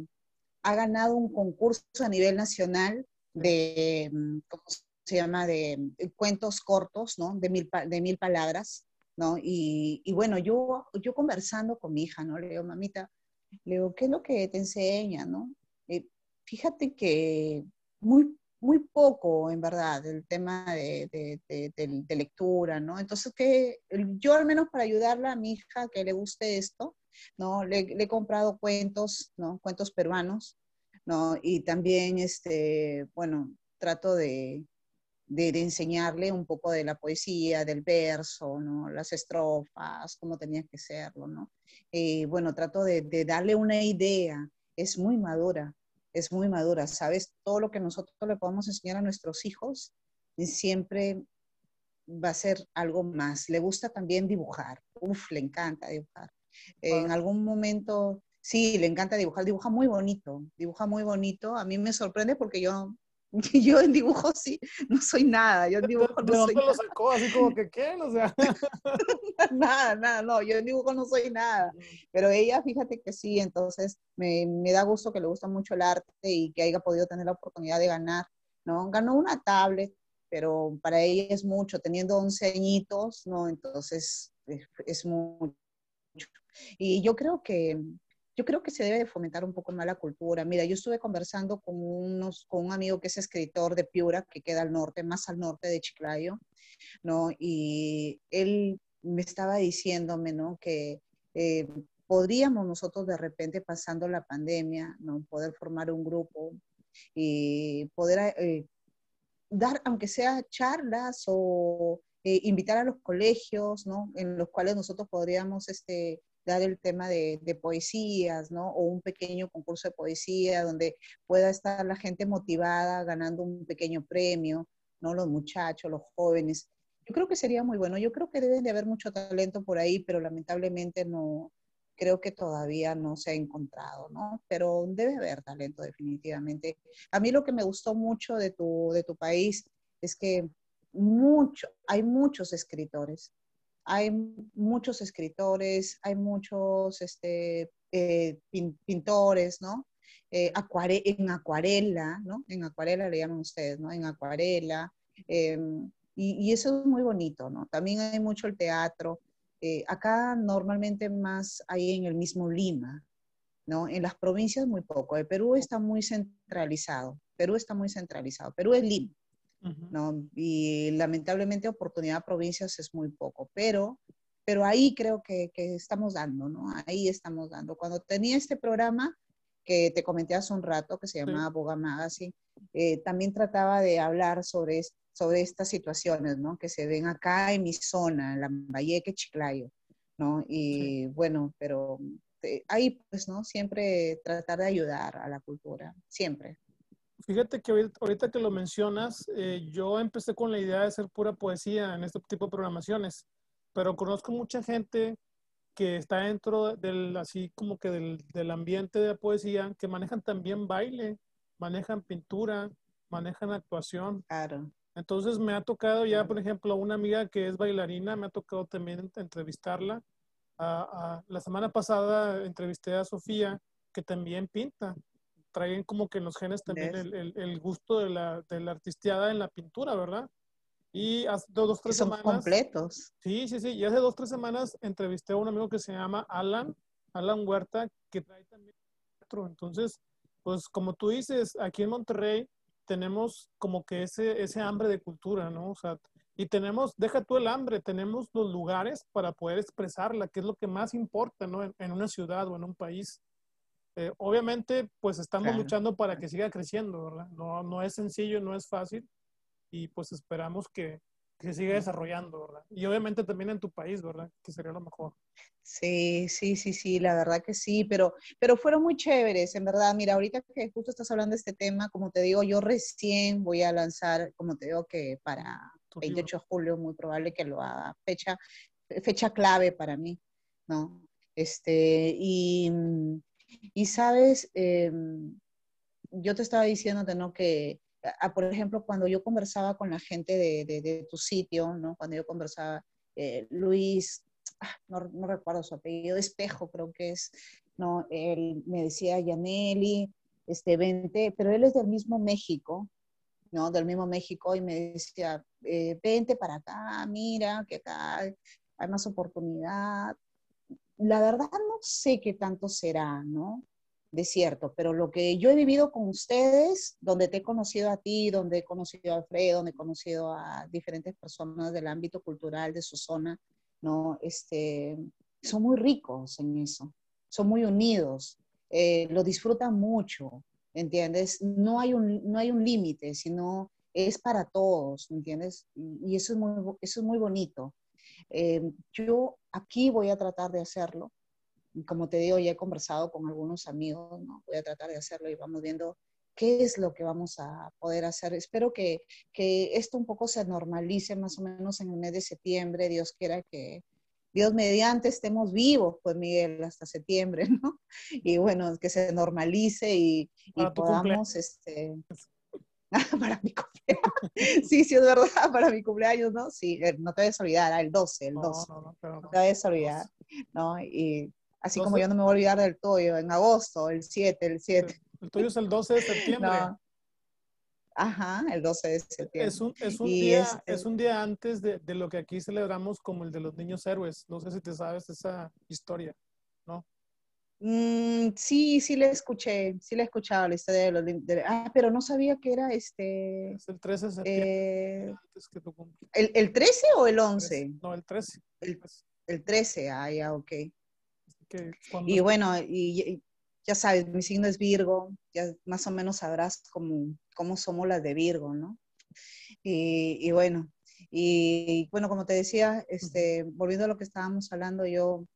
ha ganado un concurso a nivel nacional de, ¿cómo se llama? De cuentos cortos, ¿no? De mil, de mil palabras. ¿no? Y, y, bueno, yo, yo conversando con mi hija, ¿no? Le digo, mamita, le digo, ¿qué es lo que te enseña, no? Eh, fíjate que muy, muy poco, en verdad, el tema de, de, de, de, lectura, ¿no? Entonces, que yo al menos para ayudarla a mi hija que le guste esto, ¿no? Le, le he comprado cuentos, ¿no? Cuentos peruanos, ¿no? Y también, este, bueno, trato de, de, de, enseñarle un poco de la poesía, del verso, ¿no? las estrofas, cómo tenía que serlo. ¿no? Eh, bueno, trato de, de, darle una idea, es muy madura, es muy madura, ¿sabes? Todo lo que nosotros le podemos enseñar a nuestros hijos siempre va a ser algo más. Le gusta también dibujar, uf, le encanta dibujar. En algún momento, sí, le encanta dibujar, dibuja muy bonito, dibuja muy bonito. A mí me sorprende porque yo yo en dibujo sí, no soy nada. Yo en dibujo no ¿De soy lo sacó? Así como que, ¿qué? O sea. nada, nada, no, yo en dibujo no soy nada. Pero ella, fíjate que sí, entonces me, me, da gusto que le gusta mucho el arte y que haya podido tener la oportunidad de ganar, ¿no? Ganó una tablet, pero para ella es mucho, teniendo 11 añitos, ¿no? Entonces es, es mucho. Y yo creo que yo creo que se debe de fomentar un poco más la cultura. Mira, yo estuve conversando con, unos, con un amigo que es escritor de Piura, que queda al norte, más al norte de Chiclayo, ¿no? Y él me estaba diciéndome, ¿no? Que eh, podríamos nosotros de repente, pasando la pandemia, ¿no? Poder formar un grupo y poder eh, dar, aunque sea charlas o eh, invitar a los colegios, ¿no? En los cuales nosotros podríamos, este, dar el tema de, de, poesías, ¿no? O un pequeño concurso de poesía donde pueda estar la gente motivada ganando un pequeño premio, ¿no? Los muchachos, los jóvenes. Yo creo que sería muy bueno. Yo creo que deben de haber mucho talento por ahí, pero lamentablemente no, creo que todavía no se ha encontrado, ¿no? Pero debe haber talento definitivamente. A mí lo que me gustó mucho de tu, de tu país es que mucho, hay muchos escritores, hay muchos escritores, hay muchos este, eh, pintores, ¿no? Eh, acuare en acuarela, ¿no? En acuarela le llaman ustedes, ¿no? En acuarela. Eh, y, y, eso es muy bonito, ¿no? También hay mucho el teatro. Eh, acá normalmente más hay en el mismo Lima, ¿no? En las provincias muy poco. El Perú está muy centralizado. Perú está muy centralizado. Perú es Lima. ¿No? Y lamentablemente oportunidad a provincias es muy poco, pero, pero ahí creo que, que, estamos dando, ¿no? Ahí estamos dando. Cuando tenía este programa que te comenté hace un rato, que se llamaba sí. Boga Magazine, eh, también trataba de hablar sobre, sobre estas situaciones, ¿no? Que se ven acá en mi zona, en Lambayeque, Chiclayo, ¿no? Y sí. bueno, pero eh, ahí pues, ¿no? Siempre tratar de ayudar a la cultura, siempre. Fíjate que ahorita que lo mencionas, eh, yo empecé con la idea de hacer pura poesía en este tipo de programaciones, pero conozco mucha gente que está dentro del, así como que del, del ambiente de la poesía, que manejan también baile, manejan pintura, manejan actuación. Claro. Entonces me ha tocado ya, por ejemplo, una amiga que es bailarina, me ha tocado también entrevistarla la semana pasada entrevisté a Sofía, que también pinta. Traen como que en los genes también el, el, gusto de la, de la artisteada en la pintura, ¿verdad? Y hace dos, tres son semanas. completos. Sí, sí, sí. Y hace dos, tres semanas entrevisté a un amigo que se llama Alan, Alan Huerta, que trae también Entonces, pues como tú dices, aquí en Monterrey tenemos como que ese, ese hambre de cultura, ¿no? O sea, y tenemos, deja tú el hambre, tenemos los lugares para poder expresarla, que es lo que más importa, ¿no? En, una ciudad o en un país. Eh, obviamente, pues estamos luchando para que siga creciendo, ¿verdad? No, no es sencillo, no es fácil, y pues esperamos que, que siga desarrollando, ¿verdad? Y obviamente también en tu país, ¿verdad? Que sería lo mejor. Sí, sí, sí, sí, la verdad que sí, pero, pero fueron muy chéveres, en verdad. Mira, ahorita que justo estás hablando de este tema, como te digo, yo recién voy a lanzar, como te digo, que para 28 de julio, muy probable que lo haga, fecha, fecha clave para mí, ¿no? Este, y, y sabes, em, yo te estaba diciéndote, ¿no? Que por ejemplo, cuando yo conversaba con la gente de, de, tu sitio, ¿no? Cuando yo conversaba, eh, Luis, ah, no, no, recuerdo su apellido, Espejo creo que es, ¿no? Él me decía, Yaneli, este, vente, pero él es del mismo México, ¿no? Del mismo México y me decía, eh, vente para acá, mira, que acá hay más oportunidad. La verdad no sé qué tanto será, ¿no? de cierto, pero lo que yo he vivido con ustedes, donde te he conocido a ti, donde he conocido a Alfredo, donde he conocido a diferentes personas del ámbito cultural de su zona, ¿no? Este, son muy ricos en eso, son muy unidos, eh, lo disfrutan mucho, ¿entiendes? No hay un, no hay un límite, sino es para todos, ¿entiendes? Y eso es muy, eso es muy bonito. Eh, yo aquí voy a tratar de hacerlo, como te digo, ya he conversado con algunos amigos, ¿no? Voy a tratar de hacerlo y vamos viendo qué es lo que vamos a poder hacer. Espero que, que esto un poco se normalice más o menos en el mes de septiembre. Dios quiera que, Dios mediante estemos vivos, pues Miguel, hasta septiembre, ¿no? Y bueno, que se normalice y, y podamos, este, para mi cumpleaños. sí, sí, es verdad, para mi cumpleaños, ¿no? Sí, eh, no te debes olvidar, el 12, el 12. No, no, no, no te debes olvidar, ¿no? Y Así como yo no me voy a olvidar del tuyo, en agosto, el 7, el 7. El tuyo es el 12 de septiembre. Ajá, el 12 de septiembre. Es un, es un día, este es, un día antes de, de, lo que aquí celebramos como el de los niños héroes. No sé si te sabes esa historia. Mm, sí, sí le escuché, sí le he escuchado la historia de los de, Ah, pero no sabía que era este... Es el 13 de septiembre. Eh, ¿el, ¿el, 13 o el 11? No, el 13. El, el 13, ah, ya, ok y bueno, y, ya sabes, mi signo es Virgo, ya más o menos sabrás cómo, cómo somos las de Virgo, ¿no? Y, bueno, y bueno, como te decía, este, volviendo a lo que estábamos hablando, yo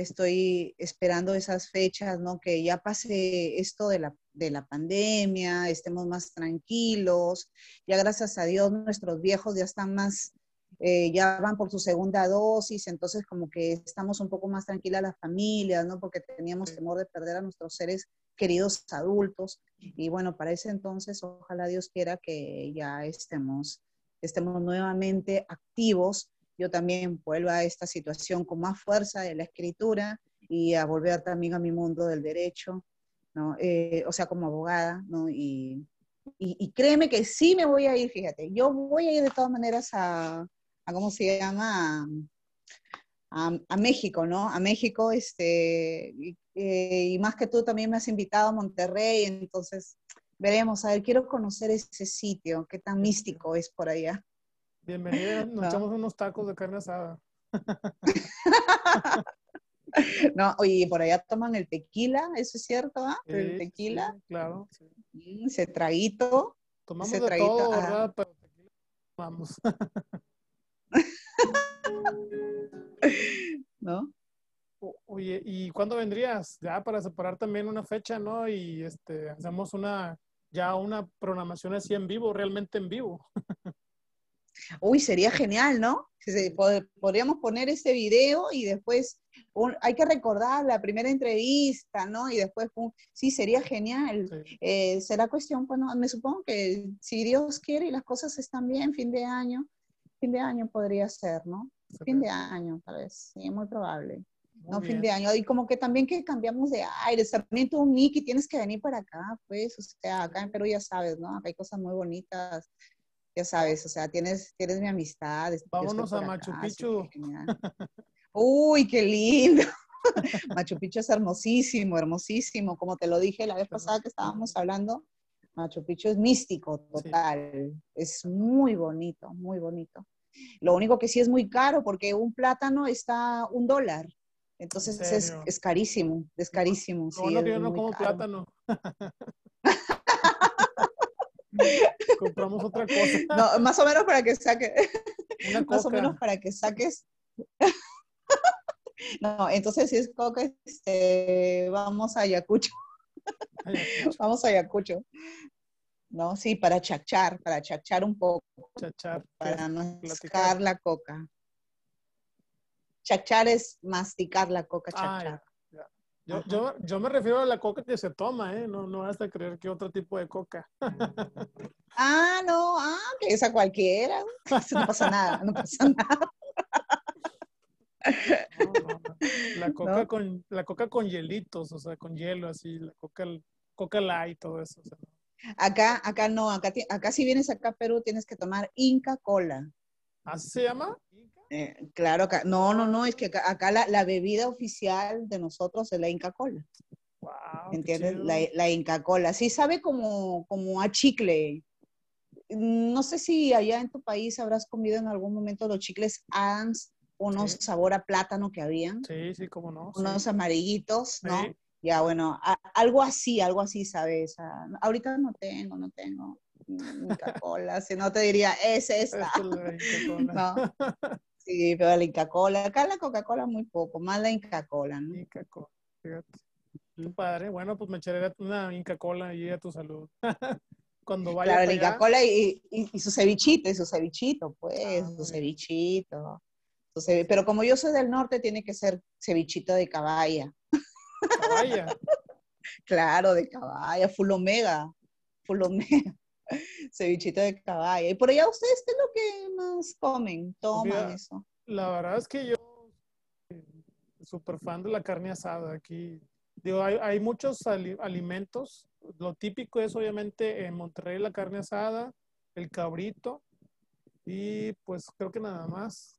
estoy esperando esas fechas, ¿no? Que ya pase esto de la, de la pandemia, estemos más tranquilos, ya gracias a Dios nuestros viejos ya están más eh, ya van por su segunda dosis, entonces como que estamos un poco más tranquilas las familias, ¿no? Porque teníamos temor de perder a nuestros seres queridos adultos. Y bueno, para ese entonces, ojalá Dios quiera que ya estemos, estemos nuevamente activos. Yo también vuelva a esta situación con más fuerza de la escritura y a volver también a mi mundo del derecho, ¿no? Eh, o sea, como abogada, ¿no? Y, y, y, créeme que sí me voy a ir, fíjate, yo voy a ir de todas maneras a, a ¿cómo se llama? A, México, ¿no? A México, este, eh, y, más que tú también me has invitado a Monterrey, entonces veremos, a ver, quiero conocer ese sitio, qué tan místico es por allá. Bienvenida, nos echamos unos tacos de carne asada. no, oye, por allá toman el tequila, eso es cierto, ¿ah? el tequila. claro. Mm, ese traguito. Tomamos de todo, ¿verdad? Pero tequila tomamos. ¿No? Oye, ¿y cuándo vendrías? Ya para separar también una fecha, ¿no? Y este, hacemos una, ya una programación así en vivo, realmente en vivo. Uy, sería genial, ¿no? Podríamos poner ese video y después hay que recordar la primera entrevista, ¿no? Y después, sí, sería genial. Eh, será cuestión, bueno, me supongo que si Dios quiere y las cosas están bien, fin de año, fin de año podría ser, ¿no? Fin de año, tal vez, sí, muy probable. no fin de año. Y como que también que cambiamos de aires. También tú, Miki, tienes que venir para acá, pues. O sea, acá en Perú ya sabes, ¿no? Acá hay cosas muy bonitas. Ya sabes, o sea, tienes, tienes mi amistad. Vámonos a Machu Picchu. Uy, qué lindo. Machu Picchu es hermosísimo, hermosísimo. Como te lo dije la vez pasada que estábamos hablando, Machu Picchu es místico total. Es muy bonito, muy bonito. Lo único que sí es muy caro porque un plátano está un dólar. Entonces es, es, carísimo, es carísimo. No, no, yo no como plátano. Compramos otra cosa. No, más o menos para que saques. Más o menos para que saques. no, entonces si es coca, este, vamos a Ayacucho. vamos a Ayacucho. ¿no? Sí, para chachar, para chachar un poco. Chachar. Para masticar la coca. Chachar es masticar la coca, ah, chachar. Yo, yo, yo, me refiero a la coca que se toma, ¿eh? No, no hasta creer que otro tipo de coca. ah, no, ah, que esa cualquiera. no pasa nada, no pasa nada. La coca con la coca con hielitos, o sea, con hielo así, la coca coca light todo eso, o sea, Acá, acá no, acá, acá si vienes acá a Perú tienes que tomar Inca Cola. ¿Así se llama? Eh, claro, no, no, no, es que acá, la, bebida oficial de nosotros es la Inca Cola. Wow, ¿Entiendes? La, Inca Cola. Sí sabe como, como a chicle. No sé si allá en tu país habrás comido en algún momento los chicles Adams, unos sabor a plátano que habían. Sí, sí, cómo no. Unos amarillitos, ¿no? Ya, bueno, algo así, algo así, ¿sabes? ahorita no tengo, no tengo Inca-Cola, si no te diría, es esta. no. Sí, pero la Inca-Cola, acá la Coca-Cola muy poco, más la Inca-Cola, ¿no? Inca-Cola, fíjate. Qué padre, bueno, pues me echaré una Inca-Cola y a tu salud. Cuando vaya Claro, la Inca-Cola y, y, su cevichito, y su cevichito, pues, ah, su cevichito. Pero como yo soy del norte, tiene que ser cevichito de caballa. Caballa. claro, de caballa, full omega, full omega. Cevichito de caballa. Y por allá ustedes, ¿qué es lo que más comen? Toman eso. La verdad es que yo súper fan de la carne asada aquí. Digo, hay, hay muchos alimentos. Lo típico es obviamente en Monterrey la carne asada, el cabrito y pues creo que nada más.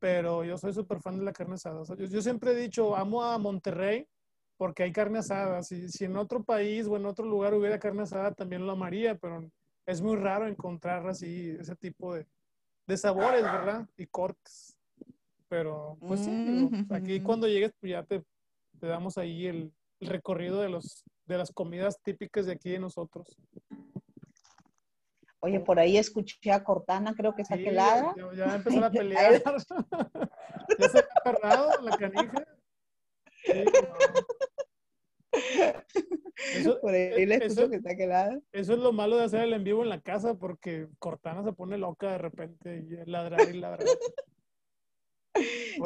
Pero yo soy súper fan de la carne asada. yo, yo, siempre he dicho, amo a Monterrey porque hay carne asada. Si, si en otro país o en otro lugar hubiera carne asada, también lo amaría, pero es muy raro encontrar así ese tipo de, de sabores, ¿verdad? Y cortes. Pero, pues sí, mm, aquí cuando llegues, pues ya te, te damos ahí el, el, recorrido de, los, de las comidas típicas de aquí de nosotros. Oye, por ahí escuché a Cortana, creo que está sí, Ya, ya, empezó a pelear. ya se ha perdido la canija. Eso, Por ahí le escucho que está quelada. Eso es lo malo de hacer el en vivo en la casa porque Cortana se pone loca de repente y ladrar y ladrar.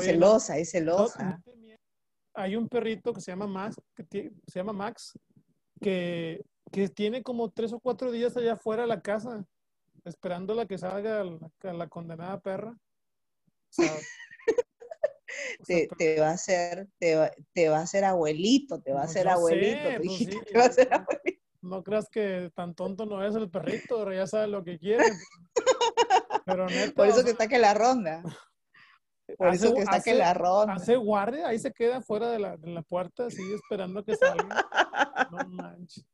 celosa, es celosa. hay un perrito que se llama Max, que se llama Max, que, que, tiene como tres o cuatro días allá afuera de la casa, esperando a que salga la, la condenada perra. O sea, te, va a ser, te va, te va a ser abuelito, te va a pues ser abuelito. Pues te va a ser abuelito. No creas que tan tonto no es el perrito, pero ya sabe lo que quiere. Pero Por eso que está que la ronda. Por eso que está que la ronda. Hace guardia, ahí se queda fuera de la, de la puerta, sigue esperando que salga. No manches.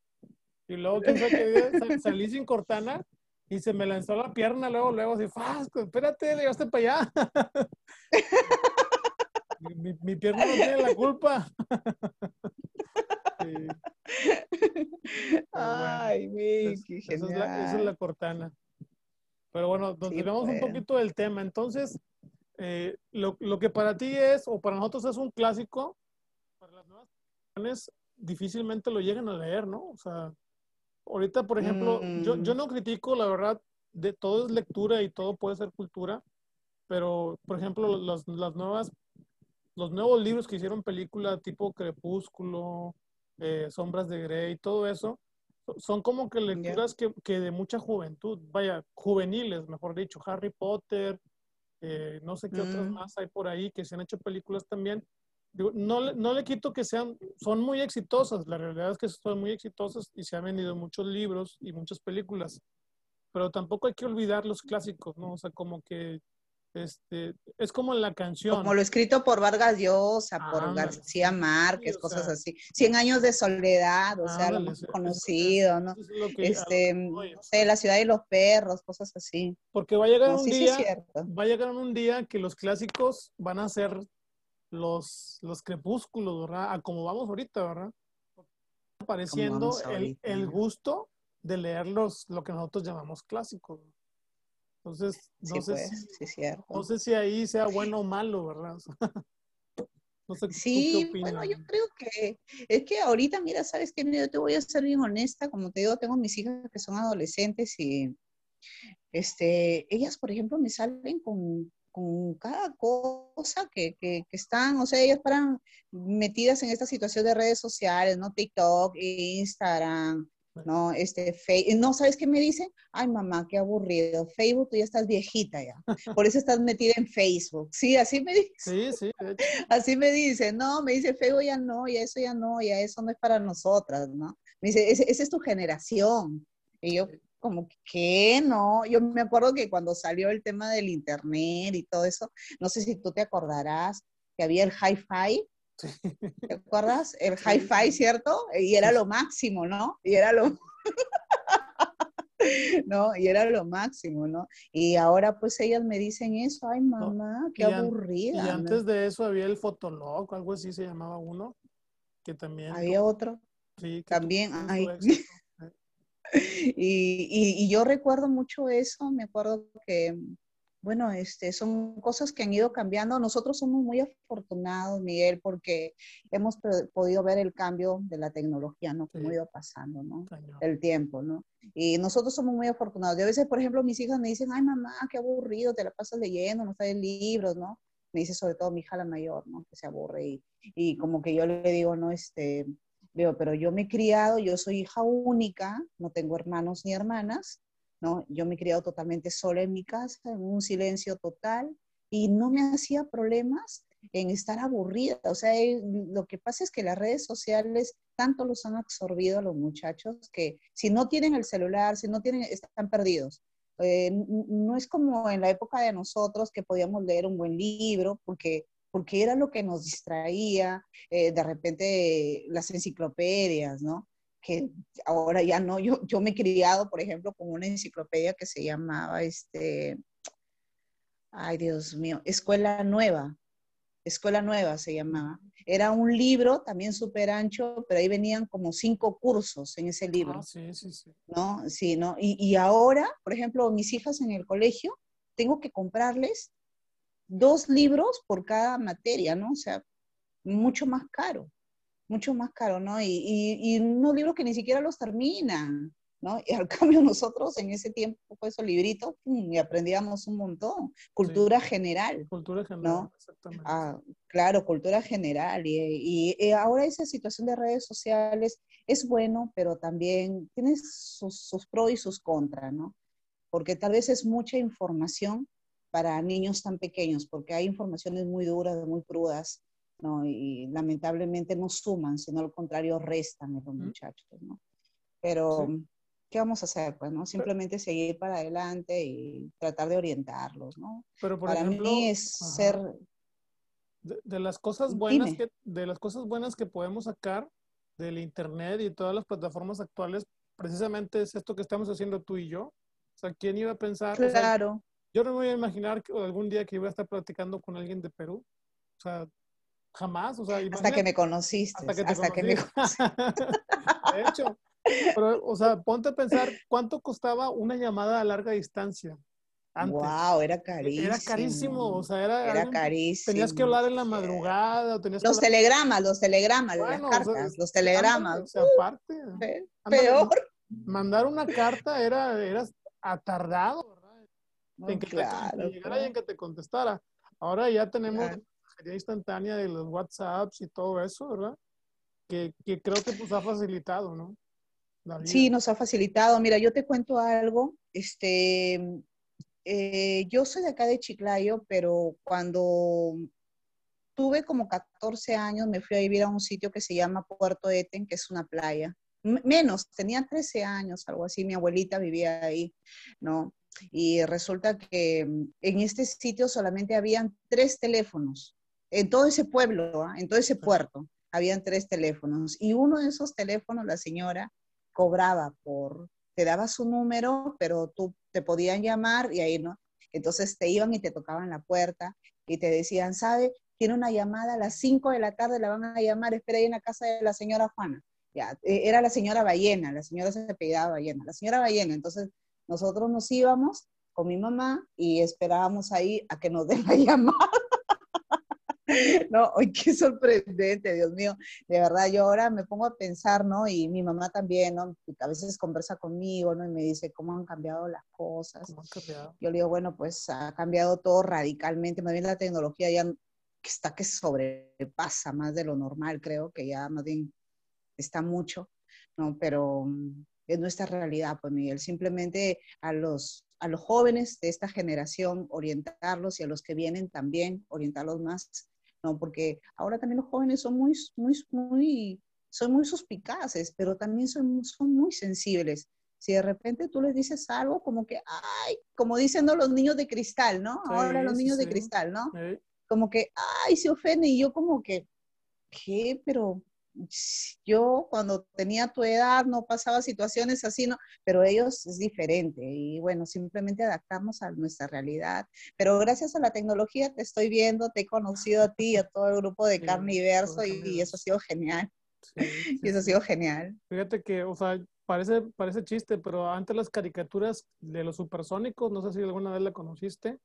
Y luego, ¿quién que salí sin cortana? y se me lanzó la pierna luego, luego así, ¡Fasco! Espérate, llegaste para allá. Mi, mi, pierna no tiene la culpa. Ay, Vicky, esa, es la, esa es la cortana. Pero bueno, nos sí, un pues. poquito del tema. Entonces, eh, lo, lo, que para ti es, o para nosotros es un clásico, para las nuevas generaciones difícilmente lo llegan a leer, ¿no? O sea, ahorita, por ejemplo, yo, yo mm. no critico, la verdad, de todo es lectura y todo puede ser cultura, pero, por ejemplo, las, las nuevas los nuevos libros que hicieron película tipo Crepúsculo, eh, Sombras de Grey, todo eso, son como que lecturas que, que, de mucha juventud, vaya, juveniles, mejor dicho, Harry Potter, eh, no sé qué otras mm. más hay por ahí que se han hecho películas también, no, no le quito que sean, son muy exitosas, la realidad es que son muy exitosas y se han vendido muchos libros y muchas películas, pero tampoco hay que olvidar los clásicos, ¿no? O sea, como que este, es como la canción. Como lo escrito por Vargas Llosa, por García Márquez, cosas así. Cien años de soledad, o sea, lo más conocido, ¿no? este, La ciudad de los perros, cosas así. Porque va a llegar un día, va a llegar un día que los clásicos van a ser los, los crepúsculos, ¿verdad? A como vamos ahorita, ¿verdad? Apareciendo el, el, gusto de leer los, lo que nosotros llamamos clásicos. Entonces, no, sé, pues, si, no sé si ahí sea bueno o malo, ¿verdad? no sé, sí, bueno, yo creo que es que ahorita, mira, sabes que yo te voy a ser bien honesta, como te digo, tengo mis hijas que son adolescentes y este, ellas, por ejemplo, me salen con, con cada cosa que, que, que, están, o sea, ellas paran metidas en esta situación de redes sociales, ¿no? TikTok, Instagram, ¿no? Este, no, ¿sabes qué me dicen? Ay, mamá, qué aburrido. Facebook, tú ya estás viejita ya. Por eso estás metida en Facebook. Sí, así me dicen. Sí, sí. Así me dicen. No, me dice Facebook ya no, ya eso ya no, ya eso no es para nosotras, ¿no? Me dice, esa es tu generación. Y yo, como que no, yo me acuerdo que cuando salió el tema del internet y todo eso, no sé si tú te acordarás que había el hi-fi, ¿Te acuerdas? El hi-fi, ¿cierto? Y era lo máximo, ¿no? Y era lo... ¿no? Y era lo máximo, ¿no? Y ahora pues ellas me dicen eso, ay mamá, qué aburrida. y antes de eso había el Fotolog, algo así se llamaba uno, que también... Había otro. Sí. También, ay. y, y yo recuerdo mucho eso, me acuerdo que bueno, este, son cosas que han ido cambiando. Nosotros somos muy afortunados, Miguel, porque hemos podido ver el cambio de la tecnología, ¿no? Cómo ha ido pasando, ¿no? El tiempo, ¿no? Y nosotros somos muy afortunados. Y a veces, por ejemplo, mis hijas me dicen, ay, mamá, qué aburrido, te la pasas leyendo, no sabes libros, ¿no? Me dice sobre todo mi hija la mayor, ¿no? Que se aburre y, y como que yo le digo, no, este, veo, pero yo me he criado, yo soy hija única, no tengo hermanos ni hermanas, yo me he criado totalmente sola en mi casa, en un silencio total, y no me hacía problemas en estar aburrida. O sea, eh, lo que pasa es que las redes sociales tanto los han absorbido a los muchachos que si no tienen el celular, si no tienen, están perdidos. Eh, no es como en la época de nosotros que podíamos leer un buen libro porque, porque era lo que nos distraía, eh, de repente las enciclopedias, ¿no? Que ahora ya no, yo, yo me he criado, por ejemplo, con una enciclopedia que se llamaba, este, ay Dios mío, Escuela Nueva, Escuela Nueva se llamaba. Era un libro también súper ancho, pero ahí venían como cinco cursos en ese libro. Ah, sí, sí, sí. ¿No? Sí, ¿no? Y, y, ahora, por ejemplo, mis hijas en el colegio, tengo que comprarles dos libros por cada materia, ¿no? O sea, mucho más caro mucho más caro, ¿no? Y, y, y, unos libros que ni siquiera los terminan, ¿no? Y al cambio nosotros en ese tiempo, pues esos libritos, y aprendíamos un montón. Cultura general. Cultura general, ¿no? exactamente. Ah, claro, cultura general. Y, y, ahora esa situación de redes sociales es bueno, pero también tiene sus, sus pros y sus contras, ¿no? Porque tal vez es mucha información para niños tan pequeños, porque hay informaciones muy duras, muy crudas, ¿no? Y lamentablemente no suman, sino al contrario restan a los muchachos, ¿no? Pero, ¿qué vamos a hacer? Pues, ¿no? Simplemente seguir para adelante y tratar de orientarlos, ¿no? Pero, por para ejemplo, mí es ser... De, las cosas buenas que, de las cosas buenas que podemos sacar del internet y todas las plataformas actuales, precisamente es esto que estamos haciendo tú y yo. O sea, ¿quién iba a pensar? Claro. yo no me voy a imaginar que algún día que iba a estar platicando con alguien de Perú. O sea, Jamás, o sea, hasta que me conociste, hasta que, hasta que me De hecho, pero, o sea, ponte a pensar cuánto costaba una llamada a larga distancia. Antes. Wow, era carísimo. Era carísimo, o sea, era, era carísimo. Tenías que hablar en la madrugada, tenías los que telegramas, los telegramas, las cartas, los telegramas. O sea, aparte. peor. mandar una carta era, era atardado, ¿verdad? en que claro, te, llegara y en que te contestara. Ahora ya tenemos instantánea de los WhatsApps y todo eso, ¿verdad? Que, que creo que pues ha facilitado, ¿no? Sí, nos ha facilitado. Mira, yo te cuento algo. Este, eh, yo soy de acá de Chiclayo, pero cuando tuve como 14 años, me fui a vivir a un sitio que se llama Puerto Eten, que es una playa. menos, tenía 13 años, algo así, mi abuelita vivía ahí, ¿no? Y resulta que en este sitio solamente habían tres teléfonos, en todo ese pueblo, ¿ah? en todo ese puerto, habían tres teléfonos. Y uno de esos teléfonos, la señora cobraba por, te daba su número, pero tú te podían llamar y ahí no. Entonces te iban y te tocaban la puerta y te decían, ¿sabe? Tiene una llamada a las 5 de la tarde, la van a llamar, espera ahí en la casa de la señora Juana. Ya, e, era la señora Ballena, la señora se apellidaba Ballena, la señora Ballena. Entonces nosotros nos íbamos con mi mamá y esperábamos ahí a que nos den la llamada. No, hoy qué sorprendente, Dios mío. De verdad, yo ahora me pongo a pensar, ¿no? Y mi mamá también, ¿no? A veces conversa conmigo, ¿no? Y me dice cómo han cambiado las cosas. Yo le digo, bueno, pues ha cambiado todo radicalmente. Más bien la tecnología ya está que sobrepasa más de lo normal, creo que ya más bien está mucho, ¿no? Pero mm, es nuestra realidad, pues Miguel. Simplemente a los, a los jóvenes de esta generación orientarlos y a los que vienen también orientarlos más ¿no? Porque ahora también los jóvenes son muy, muy, muy, son muy suspicaces, pero también son, son muy sensibles. Si de repente tú les dices algo como que, ay, como dicen los niños de cristal, ¿no? ahora los niños de cristal, ¿no? Como que, ay, se ofende y yo como que, ¿qué? Pero yo cuando tenía tu edad no pasaba situaciones así, ¿no? Pero ellos es diferente y bueno, simplemente adaptarnos a nuestra realidad. Pero gracias a la tecnología te estoy viendo, te he conocido a ti y a todo el grupo de Carne y Verso y, eso ha sido genial. y eso ha sido genial. Fíjate que, o sea, parece, parece chiste, pero antes las caricaturas de los supersónicos, no sé si alguna vez la conociste,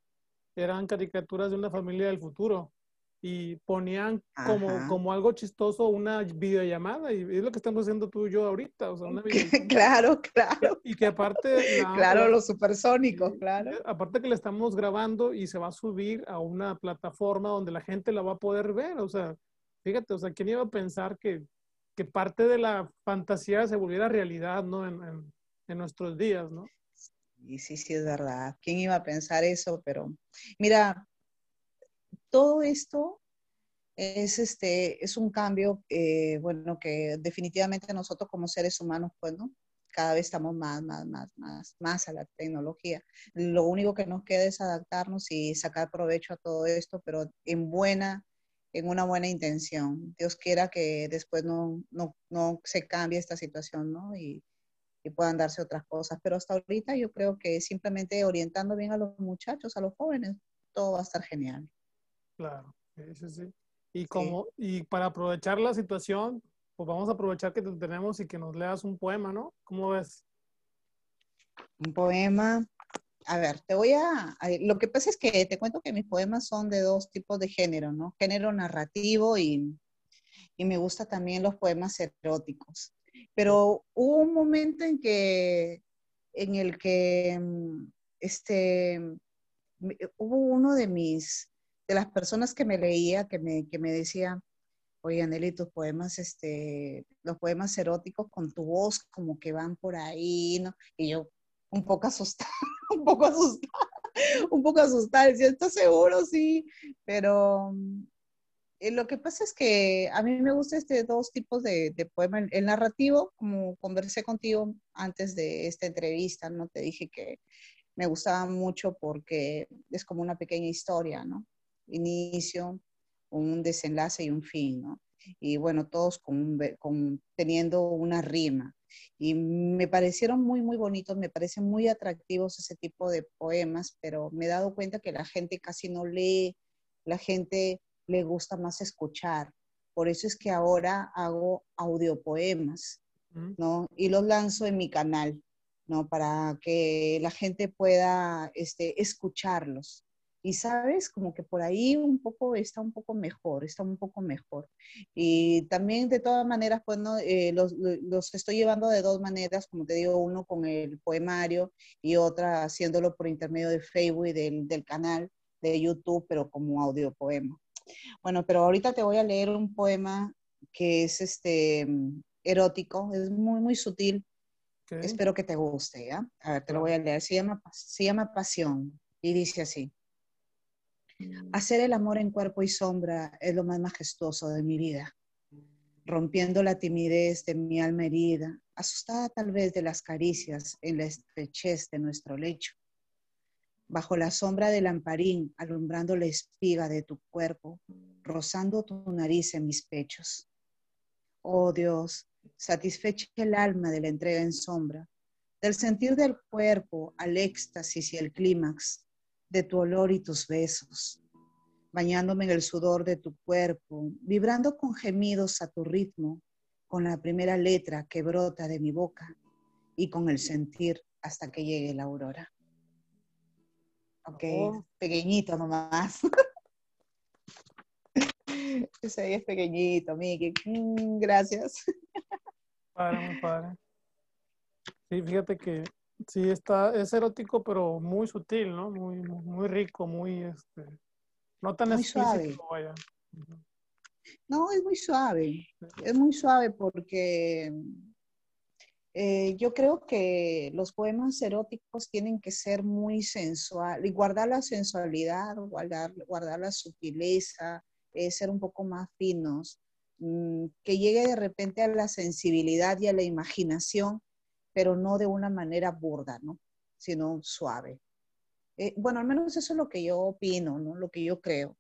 eran caricaturas de una familia del futuro y ponían como, como algo chistoso una videollamada y es lo que estamos haciendo tú y yo ahorita, o sea, una Claro, claro. Y que aparte... claro, los supersónicos, claro. Aparte que le estamos grabando y se va a subir a una plataforma donde la gente la va a poder ver, o sea, fíjate, o sea, ¿quién iba a pensar que, que parte de la fantasía se volviera realidad, ¿no? En, en, en nuestros días, ¿no? Y sí, sí, es verdad. ¿Quién iba a pensar eso? Pero mira, todo esto es, este, es un cambio, eh, bueno, que definitivamente nosotros como seres humanos, pues. Cada vez estamos más, más, más, más, más a la tecnología. Lo único que nos queda es adaptarnos y sacar provecho a todo esto, pero en buena, en una buena intención. Dios quiera que después no, no, no se cambie esta situación, ¿no? Y, y puedan darse otras cosas. Pero hasta ahorita yo creo que simplemente orientando bien a los muchachos, a los jóvenes, todo va a estar genial. Claro, sí, sí. Y, como, y para aprovechar la situación, pues vamos a aprovechar que te tenemos y que nos leas un poema, ¿no? ¿Cómo ves? Un poema. A ver, te voy a, Lo que pasa es que te cuento que mis poemas son de dos tipos de género, ¿no? Género narrativo y, y me gustan también los poemas eróticos. Pero hubo un momento en que, en el que, mm, este, hubo uno de mis, de las personas que me leía, que me, que me decían, oye, Nelly, tus poemas, este, los poemas eróticos con tu voz como que van por ahí, ¿no? Y yo un poco asustada, un poco asustada, un poco asustada, decía, ¿estás seguro? Sí, pero eh, lo que pasa es que a mí me gusta este dos tipos de, de poema. El, narrativo, como conversé contigo antes de esta entrevista, ¿no? Te dije que me gustaba mucho porque es como una pequeña historia, ¿no? Inicio, un desenlace y un fin, ¿no? Y bueno, todos con, con, teniendo una rima. Y me parecieron muy, muy bonitos, me parecen muy atractivos ese tipo de poemas, pero me he dado cuenta que la gente casi no lee, la gente le gusta más escuchar. Por eso es que ahora hago audiopoemas. ¿no? Y los lanzo en mi canal, ¿no? Para que la gente pueda este, escucharlos y sabes, como que por ahí un poco está un poco mejor, está un poco mejor. Y también de todas maneras, pues eh, los, los, estoy llevando de dos maneras, como te digo, uno con el poemario y otra haciéndolo por intermedio de Facebook y del, del canal de YouTube, pero como audio poema. Bueno, pero ahorita te voy a leer un poema que es este erótico, es muy, muy sutil. Espero que te guste, ¿ya? A ver, te lo voy a leer. Se llama, se llama Pasión y dice así. Hacer el amor en cuerpo y sombra es lo más majestuoso de mi vida, rompiendo la timidez de mi alma herida, asustada tal vez de las caricias en la estrechez de nuestro lecho. Bajo la sombra del lamparín, alumbrando la espiga de tu cuerpo, rozando tu nariz en mis pechos. Oh Dios, satisfecha el alma de la entrega en sombra, del sentir del cuerpo al éxtasis y el clímax, de tu olor y tus besos, bañándome en el sudor de tu cuerpo, vibrando con gemidos a tu ritmo, con la primera letra que brota de mi boca y con el sentir hasta que llegue la aurora. Ok, oh. pequeñito nomás. Ese ahí es pequeñito, Miki. Mm, gracias. Padre, muy padre. Sí, fíjate que sí está, es erótico, pero muy sutil, ¿no? Muy, muy rico, muy este, no tan muy suave. Vaya. No, es muy suave. Es muy suave porque eh, yo creo que los poemas eróticos tienen que ser muy sensual y guardar la sensualidad, guardar, guardar la sutileza, eh, ser un poco más finos, mm, que llegue de repente a la sensibilidad y a la imaginación, pero no de una manera burda, ¿no? Sino suave. Eh, bueno, al menos eso es lo que yo opino, ¿no? Lo que yo creo.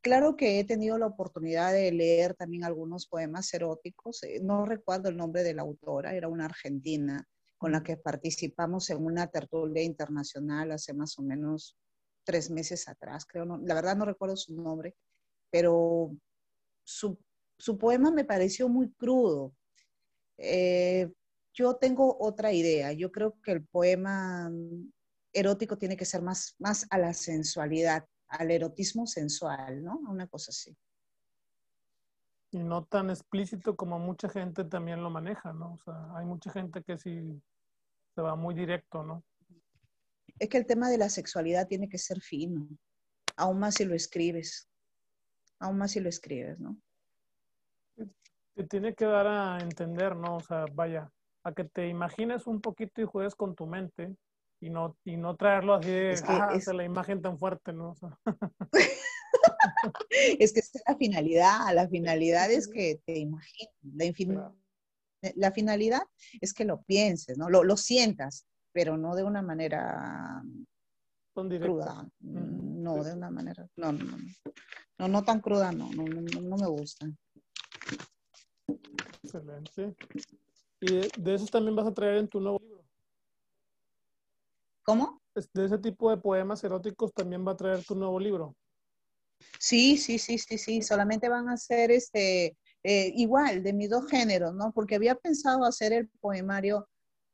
Claro que he tenido la oportunidad de leer también algunos poemas eróticos. Eh, no recuerdo el nombre de la autora, era una argentina con la que participamos en una tertulia internacional hace más o menos tres meses atrás, creo. la verdad no recuerdo su nombre, pero su, poema me pareció muy crudo. Eh, yo tengo otra idea. Yo creo que el poema erótico tiene que ser más, más a la sensualidad, al erotismo sensual, ¿no? Una cosa así. Y no tan explícito como mucha gente también lo maneja, ¿no? O sea, hay mucha gente que sí se va muy directo, ¿no? Es que el tema de la sexualidad tiene que ser fino, aún más si lo escribes aún más si lo escribes, ¿no? Te tiene que dar a entender, ¿no? O sea, vaya, a que te imagines un poquito y juegues con tu mente y no, y no traerlo así de es que ah, la imagen tan fuerte, ¿no? es que es la finalidad, la finalidad es que te imagines, la, la finalidad es que lo pienses, ¿no? Lo, lo sientas, pero no de una manera cruda, no, de una manera, no, no, no. No, no tan cruda, no, no, no, me gusta. Excelente. ¿Y de, esos también vas a traer en tu nuevo libro? ¿Cómo? De ese tipo de poemas eróticos también va a traer tu nuevo libro. Sí, sí, sí, sí, sí. Solamente van a ser este, eh, igual, de mis dos géneros, ¿no? Porque había pensado hacer el poemario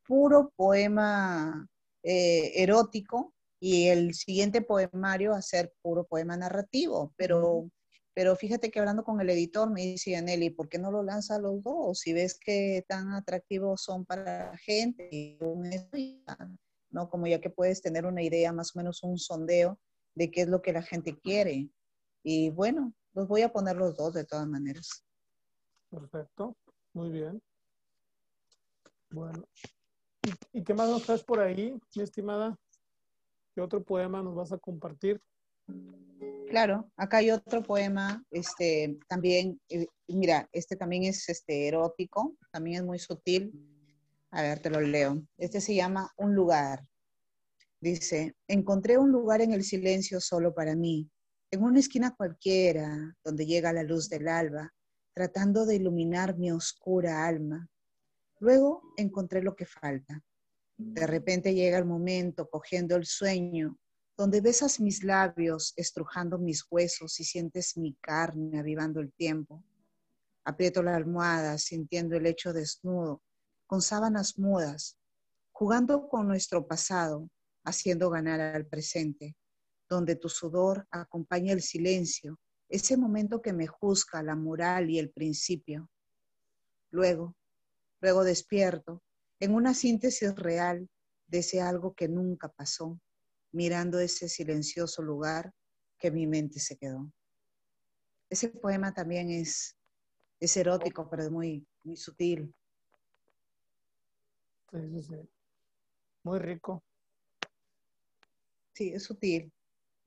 puro poema eh, erótico, y el siguiente poemario a ser puro poema narrativo, pero, pero fíjate que hablando con el editor me dice, Nelly, ¿por qué no lo lanza los dos? Si ves que tan atractivos son para la gente, ¿no? Como ya que puedes tener una idea, más o menos un sondeo de qué es lo que la gente quiere. Y bueno, los voy a poner los dos de todas maneras. Perfecto, muy bien. Bueno, ¿y, qué más nos traes por ahí, mi estimada? ¿Qué otro poema nos vas a compartir? Claro, acá hay otro poema, este, también, eh, mira, este también es este, erótico, también es muy sutil. A ver, te lo leo. Este se llama Un lugar. Dice, encontré un lugar en el silencio solo para mí, en una esquina cualquiera, donde llega la luz del alba, tratando de iluminar mi oscura alma. Luego encontré lo que falta, de repente llega el momento, cogiendo el sueño, donde besas mis labios, estrujando mis huesos y sientes mi carne avivando el tiempo. Aprieto la almohada, sintiendo el lecho desnudo, con sábanas mudas, jugando con nuestro pasado, haciendo ganar al presente, donde tu sudor acompaña el silencio, ese momento que me juzga la moral y el principio. Luego, luego despierto, en una síntesis real de ese algo que nunca pasó, mirando ese silencioso lugar que mi mente se quedó. Ese poema también es, es erótico, pero es muy, muy sutil. Muy rico. Sí, es sutil.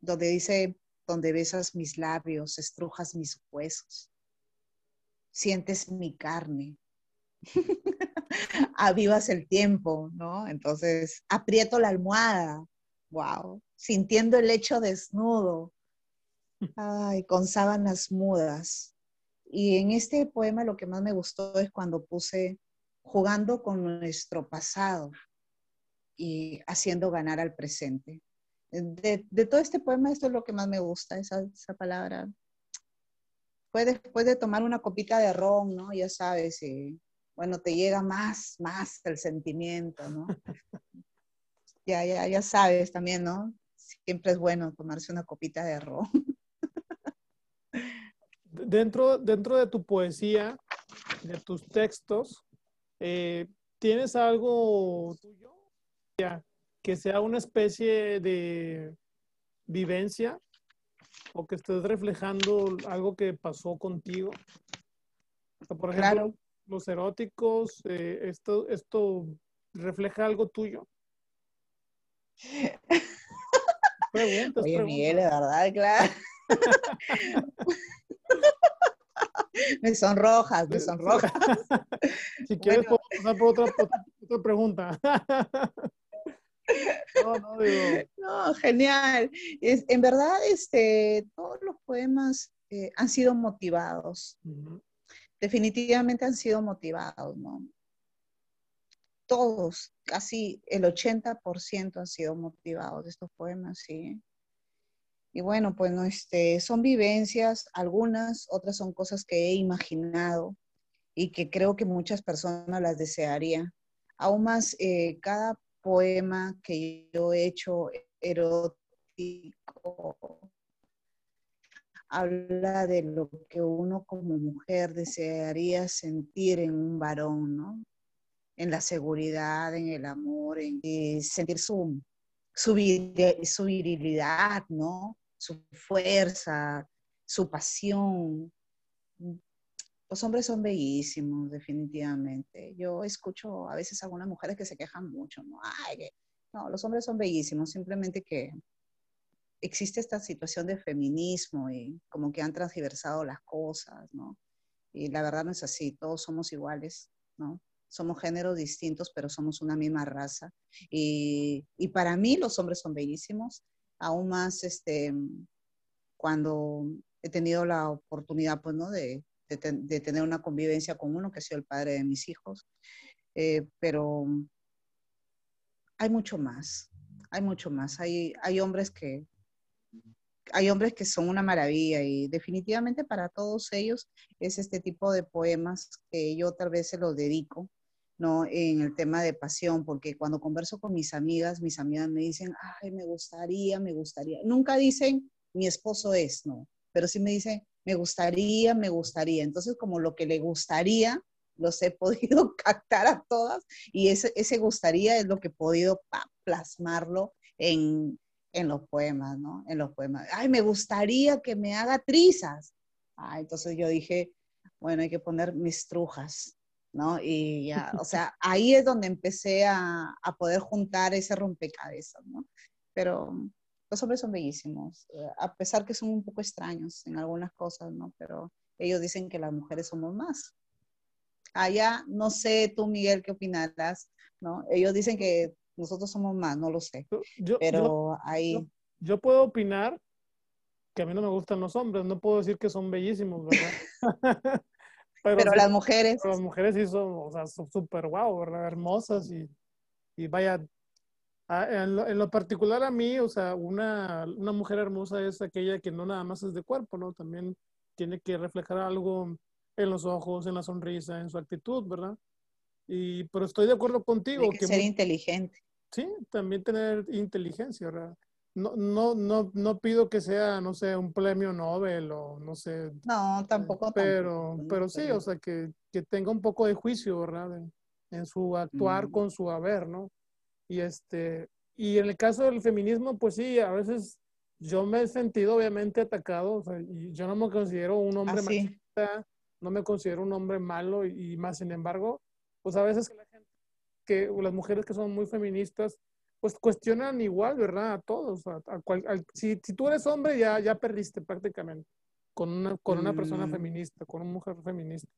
Donde dice, donde besas mis labios, estrujas mis huesos, sientes mi carne, avivas el tiempo, ¿no? Entonces, aprieto la almohada, wow, sintiendo el lecho desnudo, ay, con sábanas mudas. Y en este poema lo que más me gustó es cuando puse jugando con nuestro pasado y haciendo ganar al presente de, todo este poema, esto es lo que más me gusta, esa, esa palabra. Fue después de tomar una copita de ron, ¿no? Ya sabes, y, bueno, te llega más, más el sentimiento, ¿no? ya, ya, ya sabes también, ¿no? Siempre es bueno tomarse una copita de ron. dentro, dentro de tu poesía, de tus textos, eh, ¿tienes algo tuyo? que sea una especie de vivencia o que estés reflejando algo que pasó contigo. por ejemplo, los eróticos, eh, esto, esto refleja algo tuyo. Preguntas, Oye, Miguel, de verdad, claro. me sonrojas, me sonrojas. si quieres, puedo pasar por otra, otra pregunta. No, no, digo. No, genial. Es, en verdad, este, todos los poemas eh, han sido motivados. Definitivamente han sido motivados, ¿no? Todos, casi el 80% han sido motivados de estos poemas, sí. Y bueno, pues no, este, son vivencias, algunas, otras son cosas que he imaginado y que creo que muchas personas las desearían. Aún más, eh, cada poema que yo he hecho erótico habla de lo que uno como mujer desearía sentir en un varón, ¿no? En la seguridad, en el amor, en sentir su, su, su virilidad, ¿no? Su fuerza, su pasión, los hombres son bellísimos, definitivamente. Yo escucho a veces a algunas mujeres que se quejan mucho, ¿no? Ay, no, los hombres son bellísimos, simplemente que existe esta situación de feminismo y como que han transversado las cosas, ¿no? Y la verdad no es así, todos somos iguales, ¿no? Somos géneros distintos, pero somos una misma raza. Y, para mí los hombres son bellísimos, aún más este, cuando he tenido la oportunidad, pues, ¿no? De, tener una convivencia con uno que ha sido el padre de mis hijos. Eh, pero hay mucho más, hay mucho más. Hay hombres que hay hombres que son una maravilla y definitivamente para todos ellos es este tipo de poemas que yo tal vez se los dedico, ¿no? En el tema de pasión, porque cuando converso con mis amigas, mis amigas me dicen, ay, me gustaría, me gustaría. Nunca dicen, mi esposo es, ¿no? Pero sí me dicen, me gustaría, me gustaría. Entonces, como lo que le gustaría, los he podido captar a todas y ese, ese gustaría es lo que he podido plasmarlo en, en los poemas, ¿no? En los poemas. Ay, me gustaría que me haga trizas. Ah, entonces yo dije, bueno, hay que poner mis trujas, ¿no? Y ya, o sea, ahí es donde empecé a, a poder juntar ese rompecabezas, ¿no? Pero los hombres son bellísimos, eh, a pesar que son un poco extraños en algunas cosas, ¿no? Pero ellos dicen que las mujeres somos más. Allá, no sé tú, Miguel, qué opinarás, ¿no? Ellos dicen que nosotros somos más, no lo sé. pero ahí... Yo, puedo opinar que a mí no me gustan los hombres, no puedo decir que son bellísimos, ¿verdad? pero, las mujeres... las mujeres sí son, o sea, son súper guau, ¿verdad? Hermosas y, y vaya, Ah, en, lo, particular a mí, o sea, una, una, mujer hermosa es aquella que no nada más es de cuerpo, ¿no? También tiene que reflejar algo en los ojos, en la sonrisa, en su actitud, ¿verdad? Y, pero estoy de acuerdo contigo. Tiene que, ser inteligente. Sí, también tener inteligencia, ¿verdad? No, no, no, no pido que sea, no sé, un premio Nobel o no sé. No, tampoco. Pero, pero sí, o sea, que, que, tenga un poco de juicio, ¿verdad? En, su actuar mm. con su haber, ¿no? Y, este, y en el caso del feminismo, pues sí, a veces yo me he sentido obviamente atacado, y yo no me considero un hombre ah, machista, no me considero un hombre malo, y, más sin embargo, pues a veces que la gente, que las mujeres que son muy feministas, pues cuestionan igual, ¿verdad? A todos. A, si, si, tú eres hombre, ya, ya perdiste prácticamente con una, con una persona mm. feminista, con una mujer feminista.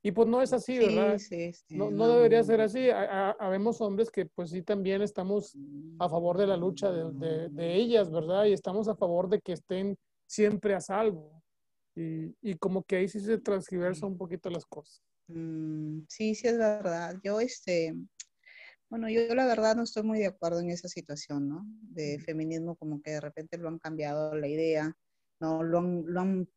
Y pues no es así, ¿verdad? Sí, sí, no, no, debería ser así. Habemos hombres que pues sí también estamos a favor de la lucha de, de, ellas, ¿verdad? Y estamos a favor de que estén siempre a salvo. Y, y como que ahí sí se transgiversa un poquito las cosas. Mm, sí, sí es verdad. Yo, este, bueno, yo, la verdad no estoy muy de acuerdo en esa situación, ¿no? De feminismo, como que de repente lo han cambiado la idea, ¿no? Lo han, lo han,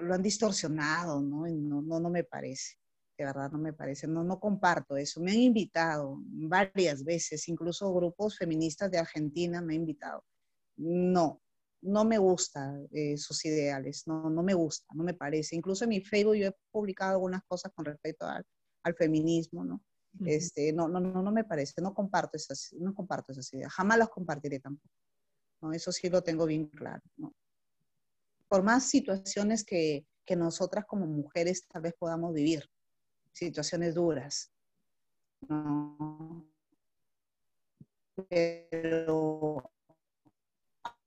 lo han distorsionado, ¿no? ¿no? No, no me parece, de verdad no me parece, no, no comparto eso. Me han invitado varias veces, incluso grupos feministas de Argentina me han invitado. No, no me gusta eh, sus ideales, no, no me gusta, no me parece. Incluso en mi Facebook yo he publicado algunas cosas con respecto al, al feminismo, ¿no? Este, no, no, no, no me parece, no comparto esas, no comparto esas ideas, jamás las compartiré tampoco. ¿no? Eso sí lo tengo bien claro. ¿no? Por más situaciones que, que nosotras como mujeres tal vez podamos vivir, situaciones duras, ¿no? pero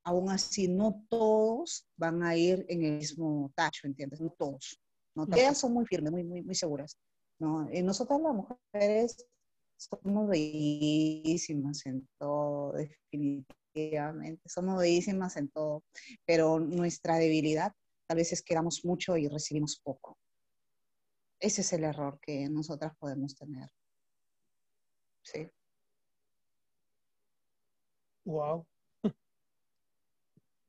aún así no todos van a ir en el mismo tacho, ¿entiendes? No todos. ¿no? Todas son muy firmes, muy, muy, muy seguras. ¿No? Y nosotras las mujeres somos bellísimas en todo, definitivamente, somos bellísimas en todo, pero nuestra debilidad a veces quedamos mucho y recibimos poco. Ese es el error que nosotras podemos tener. Sí. Wow.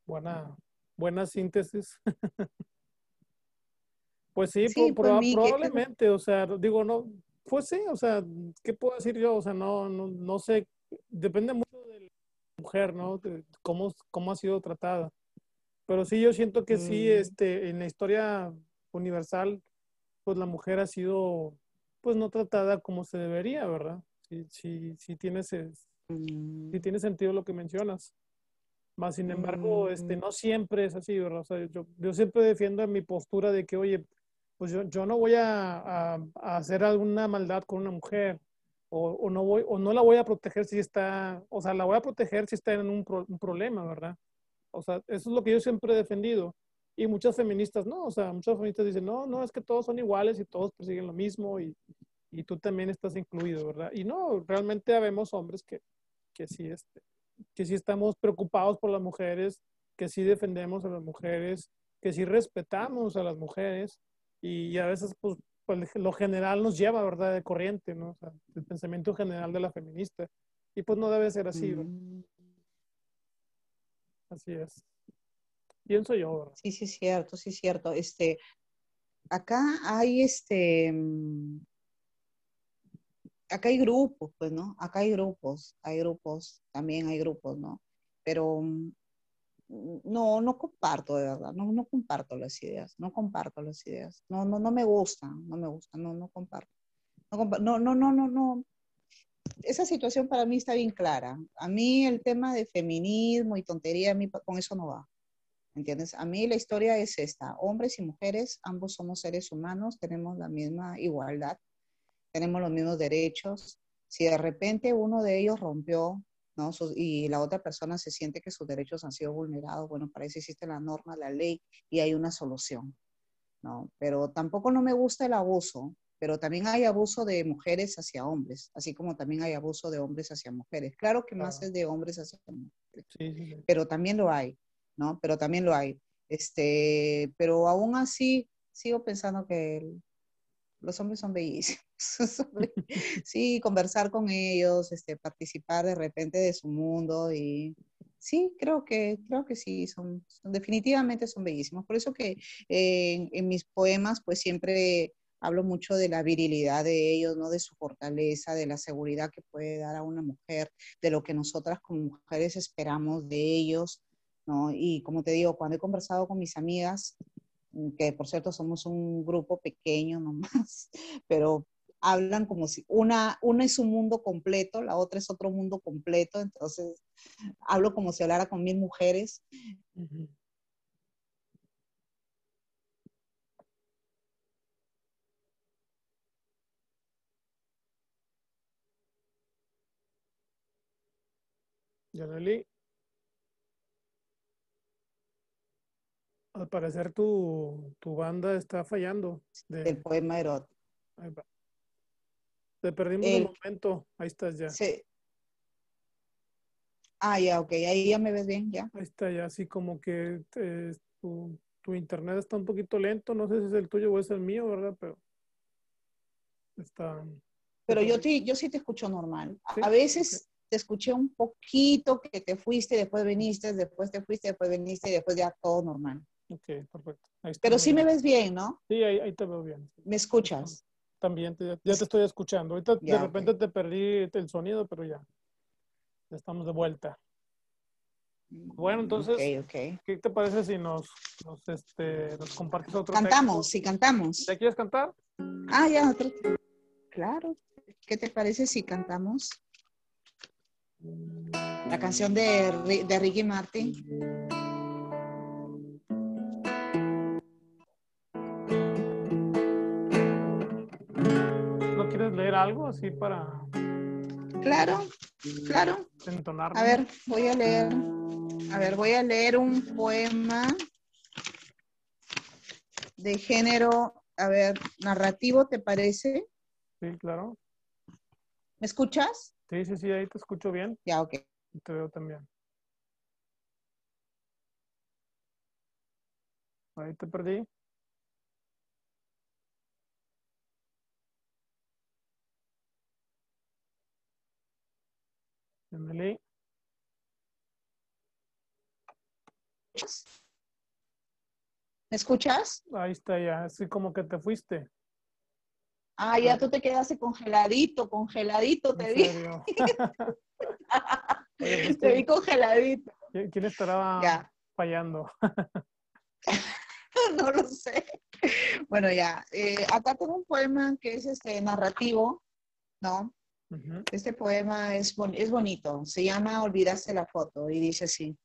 Buena, buena síntesis. Pues sí, pues probablemente, o sea, digo, no, pues sí, o sea, ¿qué puedo decir yo? O sea, no, no, no sé, depende mucho de la mujer, ¿no? De cómo, cómo ha sido tratada. Pero sí, yo siento que sí, mm. este, en la historia universal, pues la mujer ha sido, pues no tratada como se debería, ¿verdad? Sí, sí, sí tiene, sí mm. tiene sentido lo que mencionas. Más sin embargo, este, mm. no siempre es así, ¿verdad? O sea, yo, yo siempre defiendo mi postura de que, oye, pues yo, yo no voy a, a, hacer alguna maldad con una mujer o, o, no voy, o no la voy a proteger si está, o sea, la voy a proteger si está en un, un, problema, ¿verdad? O sea, eso es lo que yo siempre he defendido. Y muchas feministas, no, o sea, muchas feministas dicen, no, no, es que todos son iguales y todos persiguen lo mismo y, y tú también estás incluido, ¿verdad? Y no, realmente habemos hombres que, que, sí, este, que sí estamos preocupados por las mujeres, que sí defendemos a las mujeres, que sí respetamos a las mujeres y, a veces pues, pues, lo general nos lleva, ¿verdad?, de corriente, ¿no? O sea, el pensamiento general de la feminista. Y pues no debe ser así, mm. Así es. Pienso yo, ¿verdad? Sí, sí, cierto, sí, cierto. Este, acá hay este, mm, acá hay grupos, pues, ¿no? Acá hay grupos, hay grupos, también hay grupos, ¿no? Pero mm, no, no comparto de verdad, no, no comparto las ideas, no comparto las ideas, no, no, no me gustan, no me gustan, no, no comparto. No, no, no, no, no. Esa situación para mí está bien clara. A mí el tema de feminismo y tontería, a mí con eso no va. ¿Entiendes? A mí la historia es esta. Hombres y mujeres, ambos somos seres humanos, tenemos la misma igualdad, tenemos los mismos derechos. Si de repente uno de ellos rompió ¿no? y la otra persona se siente que sus derechos han sido vulnerados, bueno, para eso existe la norma, la ley y hay una solución, ¿no? Pero tampoco no me gusta el abuso, pero también hay abuso de mujeres hacia hombres, así como también hay abuso de hombres hacia mujeres. Claro que más es de hombres hacia mujeres, pero también lo hay, ¿no? Pero también lo hay. Este, pero aún así sigo pensando que los hombres son bellísimos. sí, conversar con ellos, este, participar de repente de su mundo y sí, creo que, creo que sí, son, definitivamente son bellísimos. Por eso que eh, en, mis poemas pues siempre hablo mucho de la virilidad de ellos, ¿no? De su fortaleza, de la seguridad que puede dar a una mujer, de lo que nosotras como mujeres esperamos de ellos, ¿no? Y como te digo, cuando he conversado con mis amigas, que por cierto somos un grupo pequeño nomás, pero hablan como si una, una es un mundo completo, la otra es otro mundo completo, entonces hablo como si hablara con mil mujeres. Yaneli. Al parecer tu, tu banda está fallando. de- El poema erótico. ahí va. Te perdimos El- un momento. Ahí estás ya. Sí. Ah, ya, ok. Ahí ya me ves bien, ya. Ahí está ya, así como que eh, tu, tu internet está un poquito lento. No sé si es el tuyo o es el mío, ¿verdad? Pero está. Pero yo, te, yo sí te escucho normal. Sí, A veces te escuché un poquito que te fuiste, después viniste, después te fuiste, después viniste y después ya todo normal. Ok, perfecto. Ahí Pero sí me ves bien, ¿no? Sí, ahí, ahí te veo bien. ¿Me escuchas? También te- ya te estoy escuchando. Ahorita Ya, de repente te perdí el sonido, pero ya. Ya estamos de vuelta. Bueno, entonces, Ok, ok. ¿qué te parece si nos, nos, este, nos compartes otro Cantamos, texto? sí, cantamos. ¿Ya quieres cantar? Ah, ya, otro. Claro. ¿Qué te parece si cantamos la canción de, de Ricky Martin? Algo así para Claro, claro. entonar? A ver, voy a leer. A ver, voy a leer un poema de género, a ver, narrativo, ¿te parece? Sí, claro. ¿Me escuchas? Sí, sí, sí, ahí te escucho bien. Ya, ok. y Te veo también. Ahí te perdí. Emily. ¿Me escuchas? Ahí está ya, así como que te fuiste. Ah, ya tú te quedaste congeladito, congeladito, te vi. Te vi congeladito. ¿quién- ¿Quién estará Ya, fallando? no lo sé. Bueno, ya. eh, acá tengo un poema que es este narrativo, ¿no? Este poema es, es bonito. Se llama Olvidaste la foto y dice así.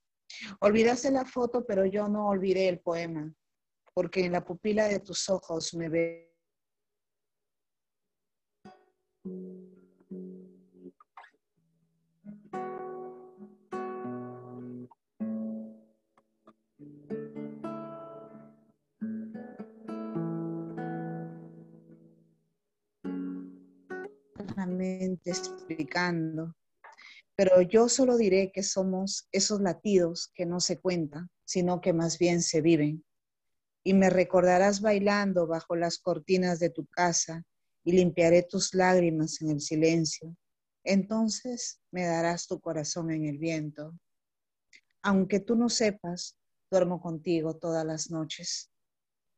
Olvidaste la foto, pero yo no olvidé el poema, porque en la pupila de tus ojos me ve. Explicando, pero yo solo diré que somos esos latidos que no se cuentan, sino que más bien se viven. Y me recordarás bailando bajo las cortinas de tu casa y limpiaré tus lágrimas en el silencio. Entonces me darás tu corazón en el viento. Aunque tú no sepas, duermo contigo todas las noches.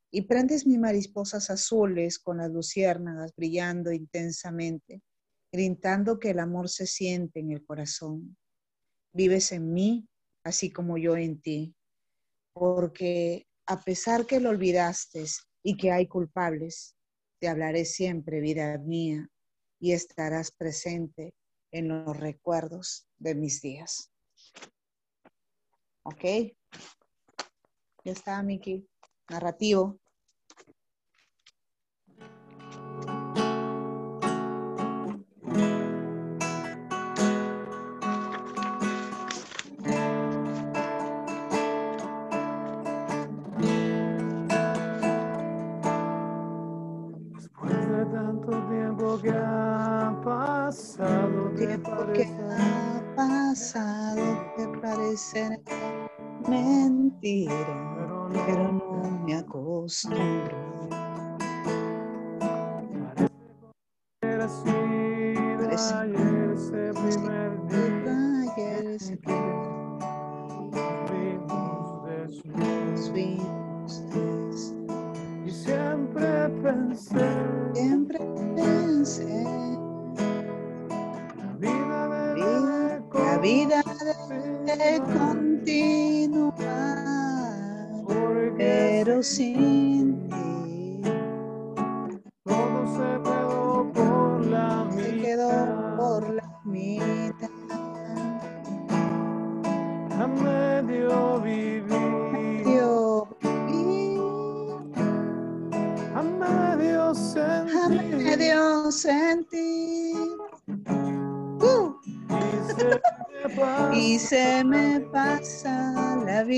Y prendes mis mariposas azules con las luciérnagas brillando intensamente, gritando que el amor se siente en el corazón. Vives en mí, así como yo en ti, porque a pesar que lo olvidaste y que hay culpables, te hablaré siempre, vida mía, y estarás presente en los recuerdos de mis días. ¿Ok? Ya está, Miki. Narrativo. Tiempo que ha pasado, ¿te tiempo que ha pasado te parece mentira, Pero no, pero no me acostumbro. Era así de Parece- continuar, pero sin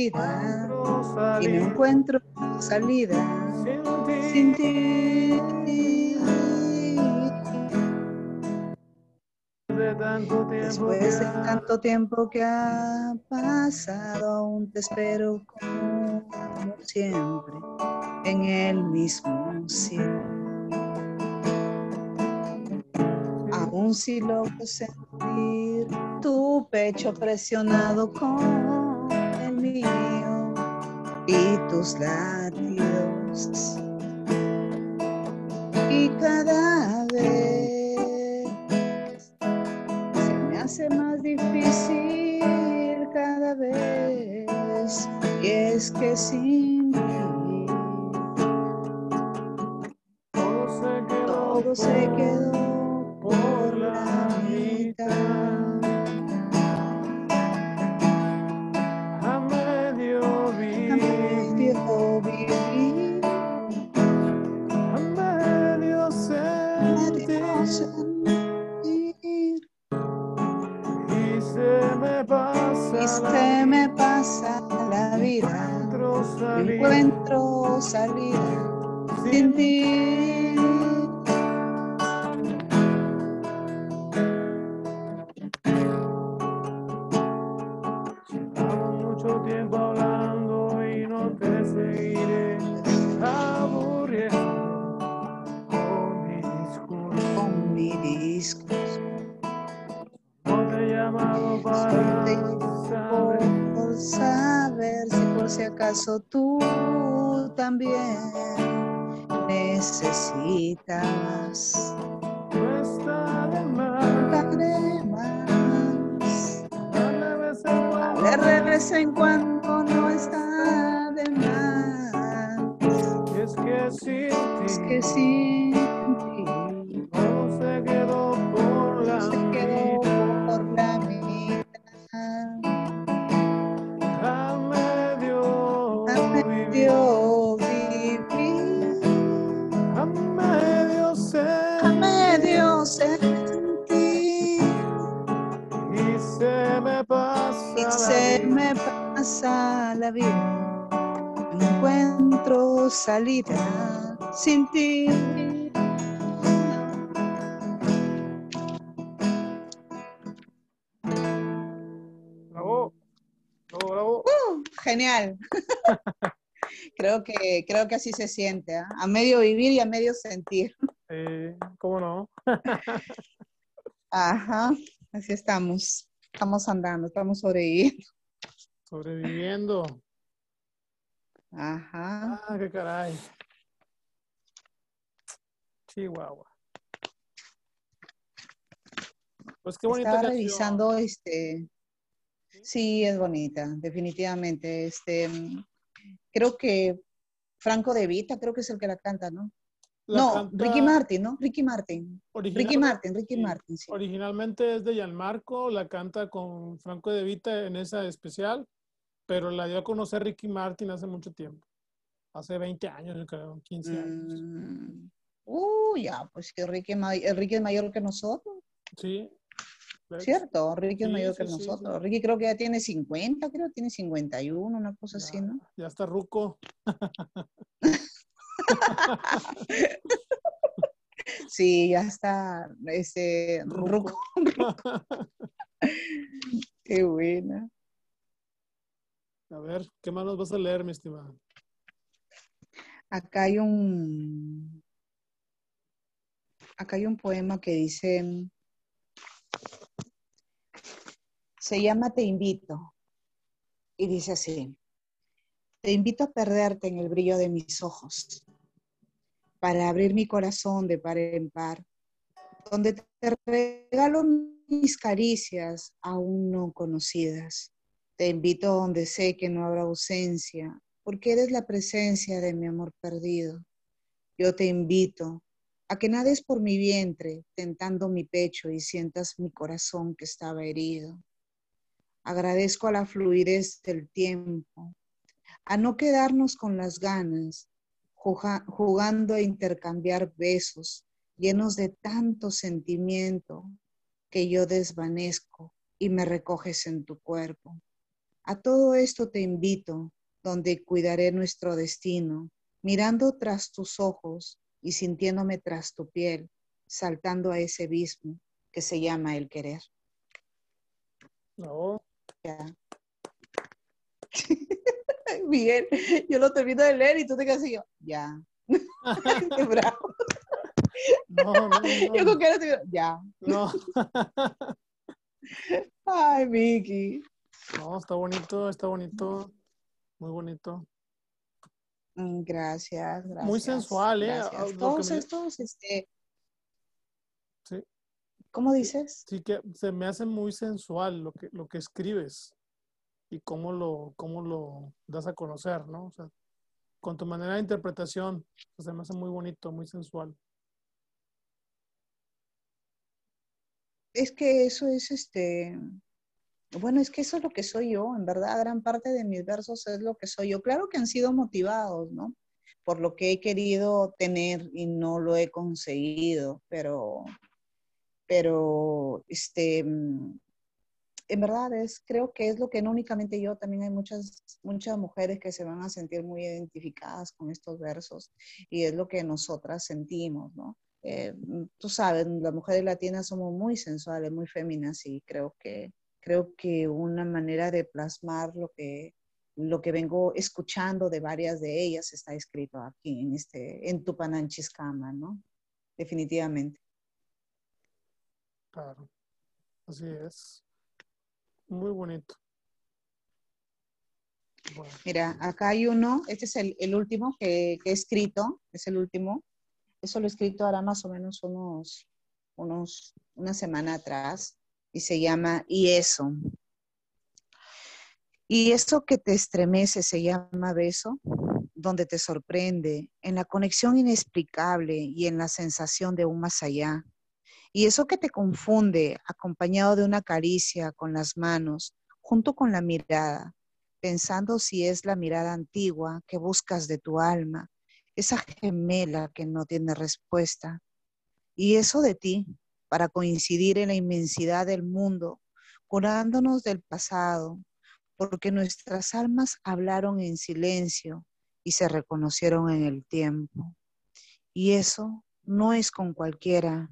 y me encuentro salida sin ti. Después de tanto tiempo que ha pasado, aún te espero como siempre en el mismo cielo. Aún si logro sentir tu pecho presionado con y tus latidos. Y cada vez se me hace más difícil cada vez. Y es que sin ti todo se quedó por la mitad. Encuentro salida sin ti. Por si sin ti. Bravo, bravo, bravo. Genial. creo que creo que así se siente, ¿ah? a medio vivir y a medio sentir. Eh, ¿Cómo no? Ajá, así estamos. Estamos andando, estamos sobreviviendo. Sobreviviendo. Ajá. Ah, qué caray. Chihuahua. Pues qué bonita Estaba canción. revisando este. Sí, es bonita, definitivamente. Este, creo que Franco De Vita, creo que es el que la canta, ¿no? La no, canta Ricky Martin, ¿no? Ricky Martin. Ricky Martin, Ricky sí, Martin, sí. Originalmente es de Gianmarco, la canta con Franco De Vita en esa especial, pero la dio a conocer Ricky Martin hace mucho tiempo. Hace 20 años, yo creo, 15 años. Mm, Uh, ya, pues que Ricky, es mayor que nosotros, Sí. ¿cierto? Ricky es Sí, mayor sí, que sí. nosotros. Ricky creo que ya tiene 50, creo, tiene 51, una cosa Ya, así, ¿no? ya está ruco. Sí, ya está, este, Ruco. ruco. Qué buena. A ver, ¿qué más nos vas a leer, mi estimada? Acá hay un, acá hay un poema que dice, se llama Te invito, y dice así, te invito a perderte en el brillo de mis ojos, para abrir mi corazón de par en par, donde te regalo mis caricias aún no conocidas. Te invito donde sé que no habrá ausencia, porque eres la presencia de mi amor perdido. Yo te invito a que nades por mi vientre, tentando mi pecho y sientas mi corazón que estaba herido. Agradezco a la fluidez del tiempo, a no quedarnos con las ganas, juga- jugando a intercambiar besos llenos de tanto sentimiento que yo desvanezco y me recoges en tu cuerpo. A todo esto te invito, donde cuidaré nuestro destino, mirando tras tus ojos y sintiéndome tras tu piel, saltando a ese abismo que se llama el querer. No. Ya. Bien, yo lo termino de leer y tú te quedas así, yo, ya. Qué bravo. No, no, no. Yo con que así, ya. No. Ay, Vicky. No, está bonito, está bonito. Muy bonito. Mm, Gracias, gracias. Muy sensual, ¿eh? gracias. Todos me- estos, este, Sí. ¿cómo dices? Sí que se me hace muy sensual lo que, lo que escribes y cómo lo, cómo lo das a conocer, ¿no? O sea, con tu manera de interpretación, pues, se me hace muy bonito, muy sensual. Es que eso es este, bueno, es que eso es lo que soy yo, en verdad, gran parte de mis versos es lo que soy yo. Claro que han sido motivados, ¿no? Por lo que he querido tener y no lo he conseguido, pero, pero, este, mm, en verdad es, creo que es lo que no únicamente yo, también hay muchas, muchas mujeres que se van a sentir muy identificadas con estos versos y es lo que nosotras sentimos, ¿no? eh, tú sabes, las mujeres latinas somos muy sensuales, muy féminas y creo que, creo que una manera de plasmar lo que, lo que vengo escuchando de varias de ellas está escrito aquí en, este, en Tupananchiscama, ¿no? Definitivamente. Claro. Así es. Muy bonito. Bueno, Mira, acá hay uno, este es el, el último que, que he escrito, es el último. Eso lo he escrito ahora más o menos unos, unos, una semana atrás y se llama Y eso. Y eso que te estremece se llama beso, donde te sorprende, en la conexión inexplicable y en la sensación de un más allá. Y eso que te confunde, acompañado de una caricia con las manos, junto con la mirada, pensando si es la mirada antigua que buscas de tu alma, esa gemela que no tiene respuesta. Y eso de ti, para coincidir en la inmensidad del mundo, curándonos del pasado, porque nuestras almas hablaron en silencio y se reconocieron en el tiempo. Y eso no es con cualquiera,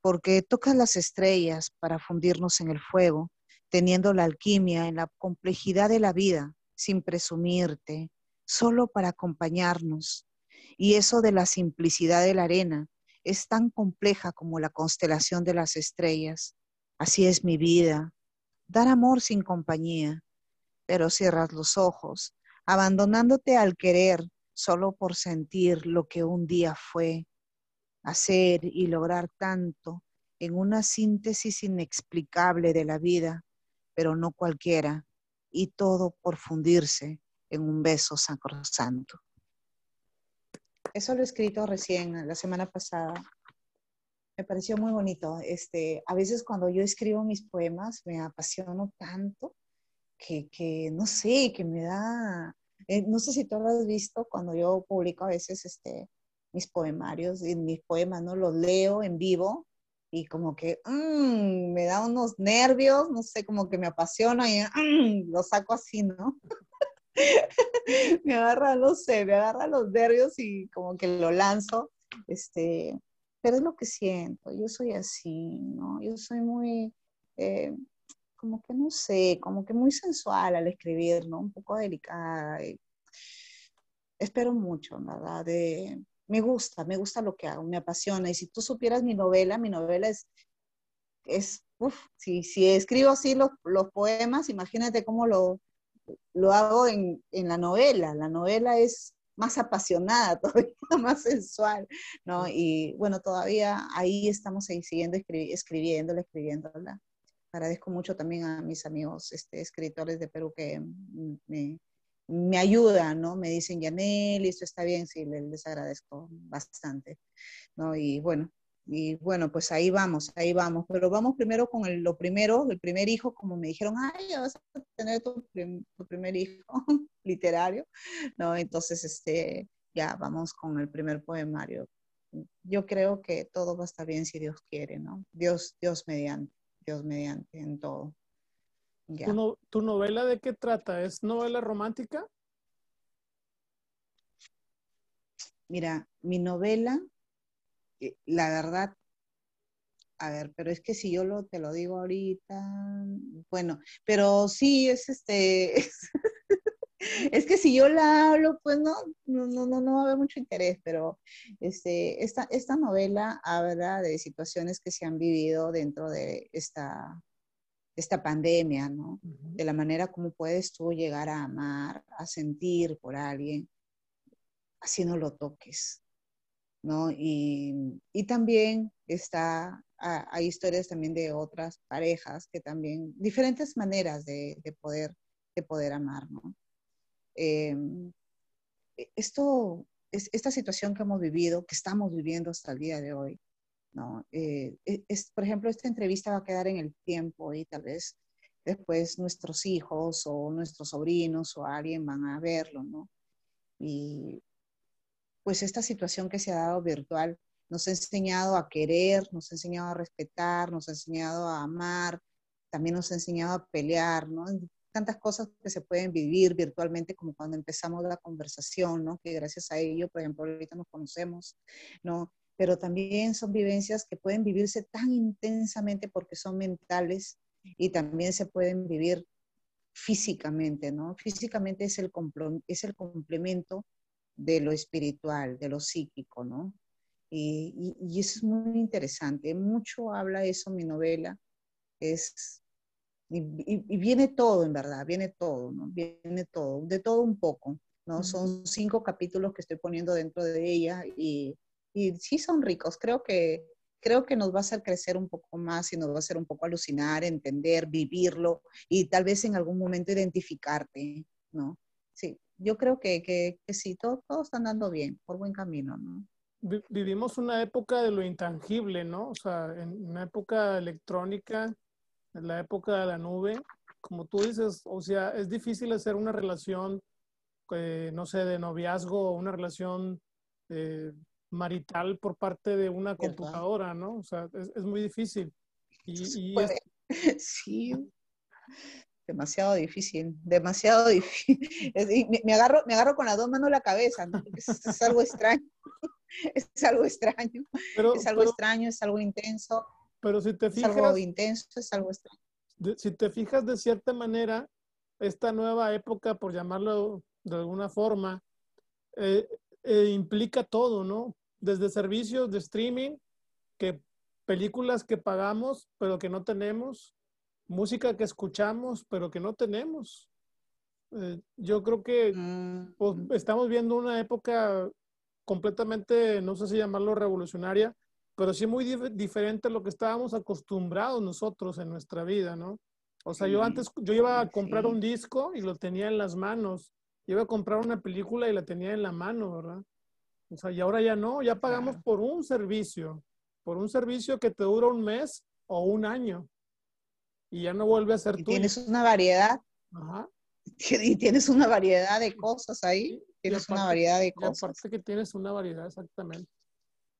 porque tocas las estrellas para fundirnos en el fuego, teniendo la alquimia en la complejidad de la vida, sin presumirte, solo para acompañarnos. Y eso de la simplicidad de la arena es tan compleja como la constelación de las estrellas. Así es mi vida, dar amor sin compañía, pero cierras los ojos, abandonándote al querer solo por sentir lo que un día fue, hacer y lograr tanto en una síntesis inexplicable de la vida, pero no cualquiera, y todo por fundirse en un beso sacrosanto. Eso lo he escrito recién, la semana pasada. Me pareció muy bonito. Este, a veces cuando yo escribo mis poemas me apasiono tanto que, que no sé, que me da, eh, no sé si tú lo has visto cuando yo publico a veces este, mis poemarios y mis poemas, ¿no? Los leo en vivo y como que mm, me da unos nervios, no sé, como que me apasiona y mm, lo saco así, ¿no? me agarra, no sé, me agarra los nervios y como que lo lanzo, este, pero es lo que siento, yo soy así, ¿no? Yo soy muy, eh, como que no sé, como que muy sensual al escribir, ¿no? Un poco delicada. espero mucho, ¿verdad? De, me gusta, me gusta lo que hago, me apasiona. Y si tú supieras mi novela, mi novela es, es uf, si, si escribo así los, los poemas, imagínate cómo lo, lo hago en, en, la novela. La novela es más apasionada, todavía más sensual, ¿no? Y bueno, todavía ahí estamos ahí siguiendo escri escribiéndola, escribiéndola. Agradezco mucho también a mis amigos este, escritores de Perú que me, me ayudan, ¿no? Me dicen, Yanel, esto está bien, sí, les, les agradezco bastante, ¿no? Y bueno, y bueno, pues ahí vamos, ahí vamos. Pero vamos primero con el, lo primero, el primer hijo, como me dijeron, ay, ya vas a tener tu, prim, tu primer hijo literario, ¿no? Entonces, este, ya vamos con el primer poemario. Yo creo que todo va a estar bien si Dios quiere, ¿no? Dios, Dios mediante, Dios mediante en todo. ¿Tu, novela de qué trata? ¿Es novela romántica? Mira, mi novela, la verdad, a ver, pero es que si yo lo, te lo digo ahorita, bueno, pero sí es este, es, que si yo la hablo, pues no, no, no, no, va a haber mucho interés, pero este, esta, esta novela habla de situaciones que se han vivido dentro de esta, esta pandemia, ¿no? De la manera como puedes tú llegar a amar, a sentir por alguien, así no lo toques, ¿no? Y, también está hay historias también de otras parejas que también, diferentes maneras de, poder, de poder amar, ¿no? Em, e, esto, es, esta situación que hemos vivido, que estamos viviendo hasta el día de hoy, ¿no? Eh, e, es, por ejemplo, esta entrevista va a quedar en el tiempo y tal vez después nuestros hijos o nuestros sobrinos o alguien van a verlo, ¿no? Y pues esta situación que se ha dado virtual nos ha enseñado a querer, nos ha enseñado a respetar, nos ha enseñado a amar, también nos ha enseñado a pelear, ¿no? Tantas cosas que se pueden vivir virtualmente como cuando empezamos la conversación, ¿no? Que gracias a ello, por ejemplo, ahorita nos conocemos, ¿no? Pero también son vivencias que pueden vivirse tan intensamente porque son mentales y también se pueden vivir físicamente, ¿no? Físicamente es el, es el complemento de lo espiritual, de lo psíquico, ¿no? Y, eso es muy interesante. Mucho habla eso mi novela. Es, y, viene todo, en verdad, viene todo, ¿no? Viene todo, de todo un poco, ¿no? Son cinco capítulos que estoy poniendo dentro de ella y, y sí son ricos. Creo que, creo que nos va a hacer crecer un poco más y nos va a hacer un poco alucinar, entender, vivirlo y tal vez en algún momento identificarte, ¿no? Sí, yo creo que, que, que sí, todo, todo está andando bien, por buen camino, ¿no? vivimos una época de lo intangible, ¿no? O sea, en una época electrónica, en la época de la nube, como tú dices, o sea, es difícil hacer una relación, eh, no sé, de noviazgo o una relación eh, marital por parte de una computadora, ¿no? O sea, es, muy difícil. Y, Sí, demasiado difícil, demasiado difícil. Me, agarro, me agarro con las dos manos la cabeza, ¿no? es algo extraño. es algo extraño. es algo extraño, es algo intenso. Pero si te fijas. Es algo intenso, es algo extraño. si te fijas de cierta manera, esta nueva época, por llamarlo de alguna forma, eh, eh, implica todo, ¿no? Desde servicios de streaming, que películas que pagamos, pero que no tenemos, música que escuchamos, pero que no tenemos. Eh, yo creo que pues, mm. estamos viendo una época completamente, no sé si llamarlo revolucionaria, pero sí muy diferente a lo que estábamos acostumbrados nosotros en nuestra vida, ¿no? O sea, yo antes, yo iba a comprar un disco y lo tenía en las manos. Iba a comprar una película y la tenía en la mano, ¿verdad? O sea, y ahora ya no, ya pagamos por un servicio, por un servicio que te dura un mes o un año. Y ya no vuelve a ser y Tienes una variedad. Ajá. Y tienes una variedad de cosas ahí. Tienes una variedad de cosas. Aparte que tienes una variedad, exactamente.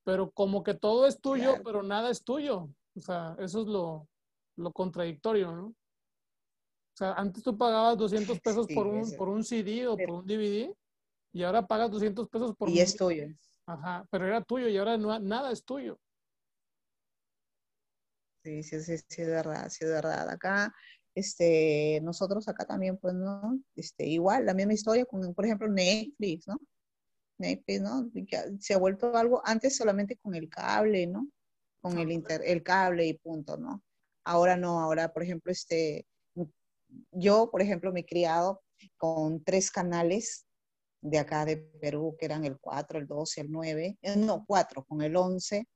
Pero como que todo es tuyo, pero nada es tuyo. O sea, eso es lo, lo, contradictorio, ¿no? O sea, antes tú pagabas 200 pesos por, un, por un CD o por un DVD y ahora pagas 200 pesos por y es tuyo. Ajá, pero era tuyo y ahora no, nada es tuyo. Sí, sí, sí, sí, es verdad, sí, es verdad. Acá este, nosotros acá también, pues, ¿no? Este, igual, la misma historia con, por ejemplo, Netflix, ¿no? Netflix, ¿no? Se ha vuelto algo antes solamente con el cable, ¿no? Con el, inter, el cable y punto, ¿no? Ahora no, ahora, por ejemplo, este, yo, por ejemplo, me he criado con tres canales de acá de Perú, que eran el 4, el 12, el 9, eh, no, 4, con el 11,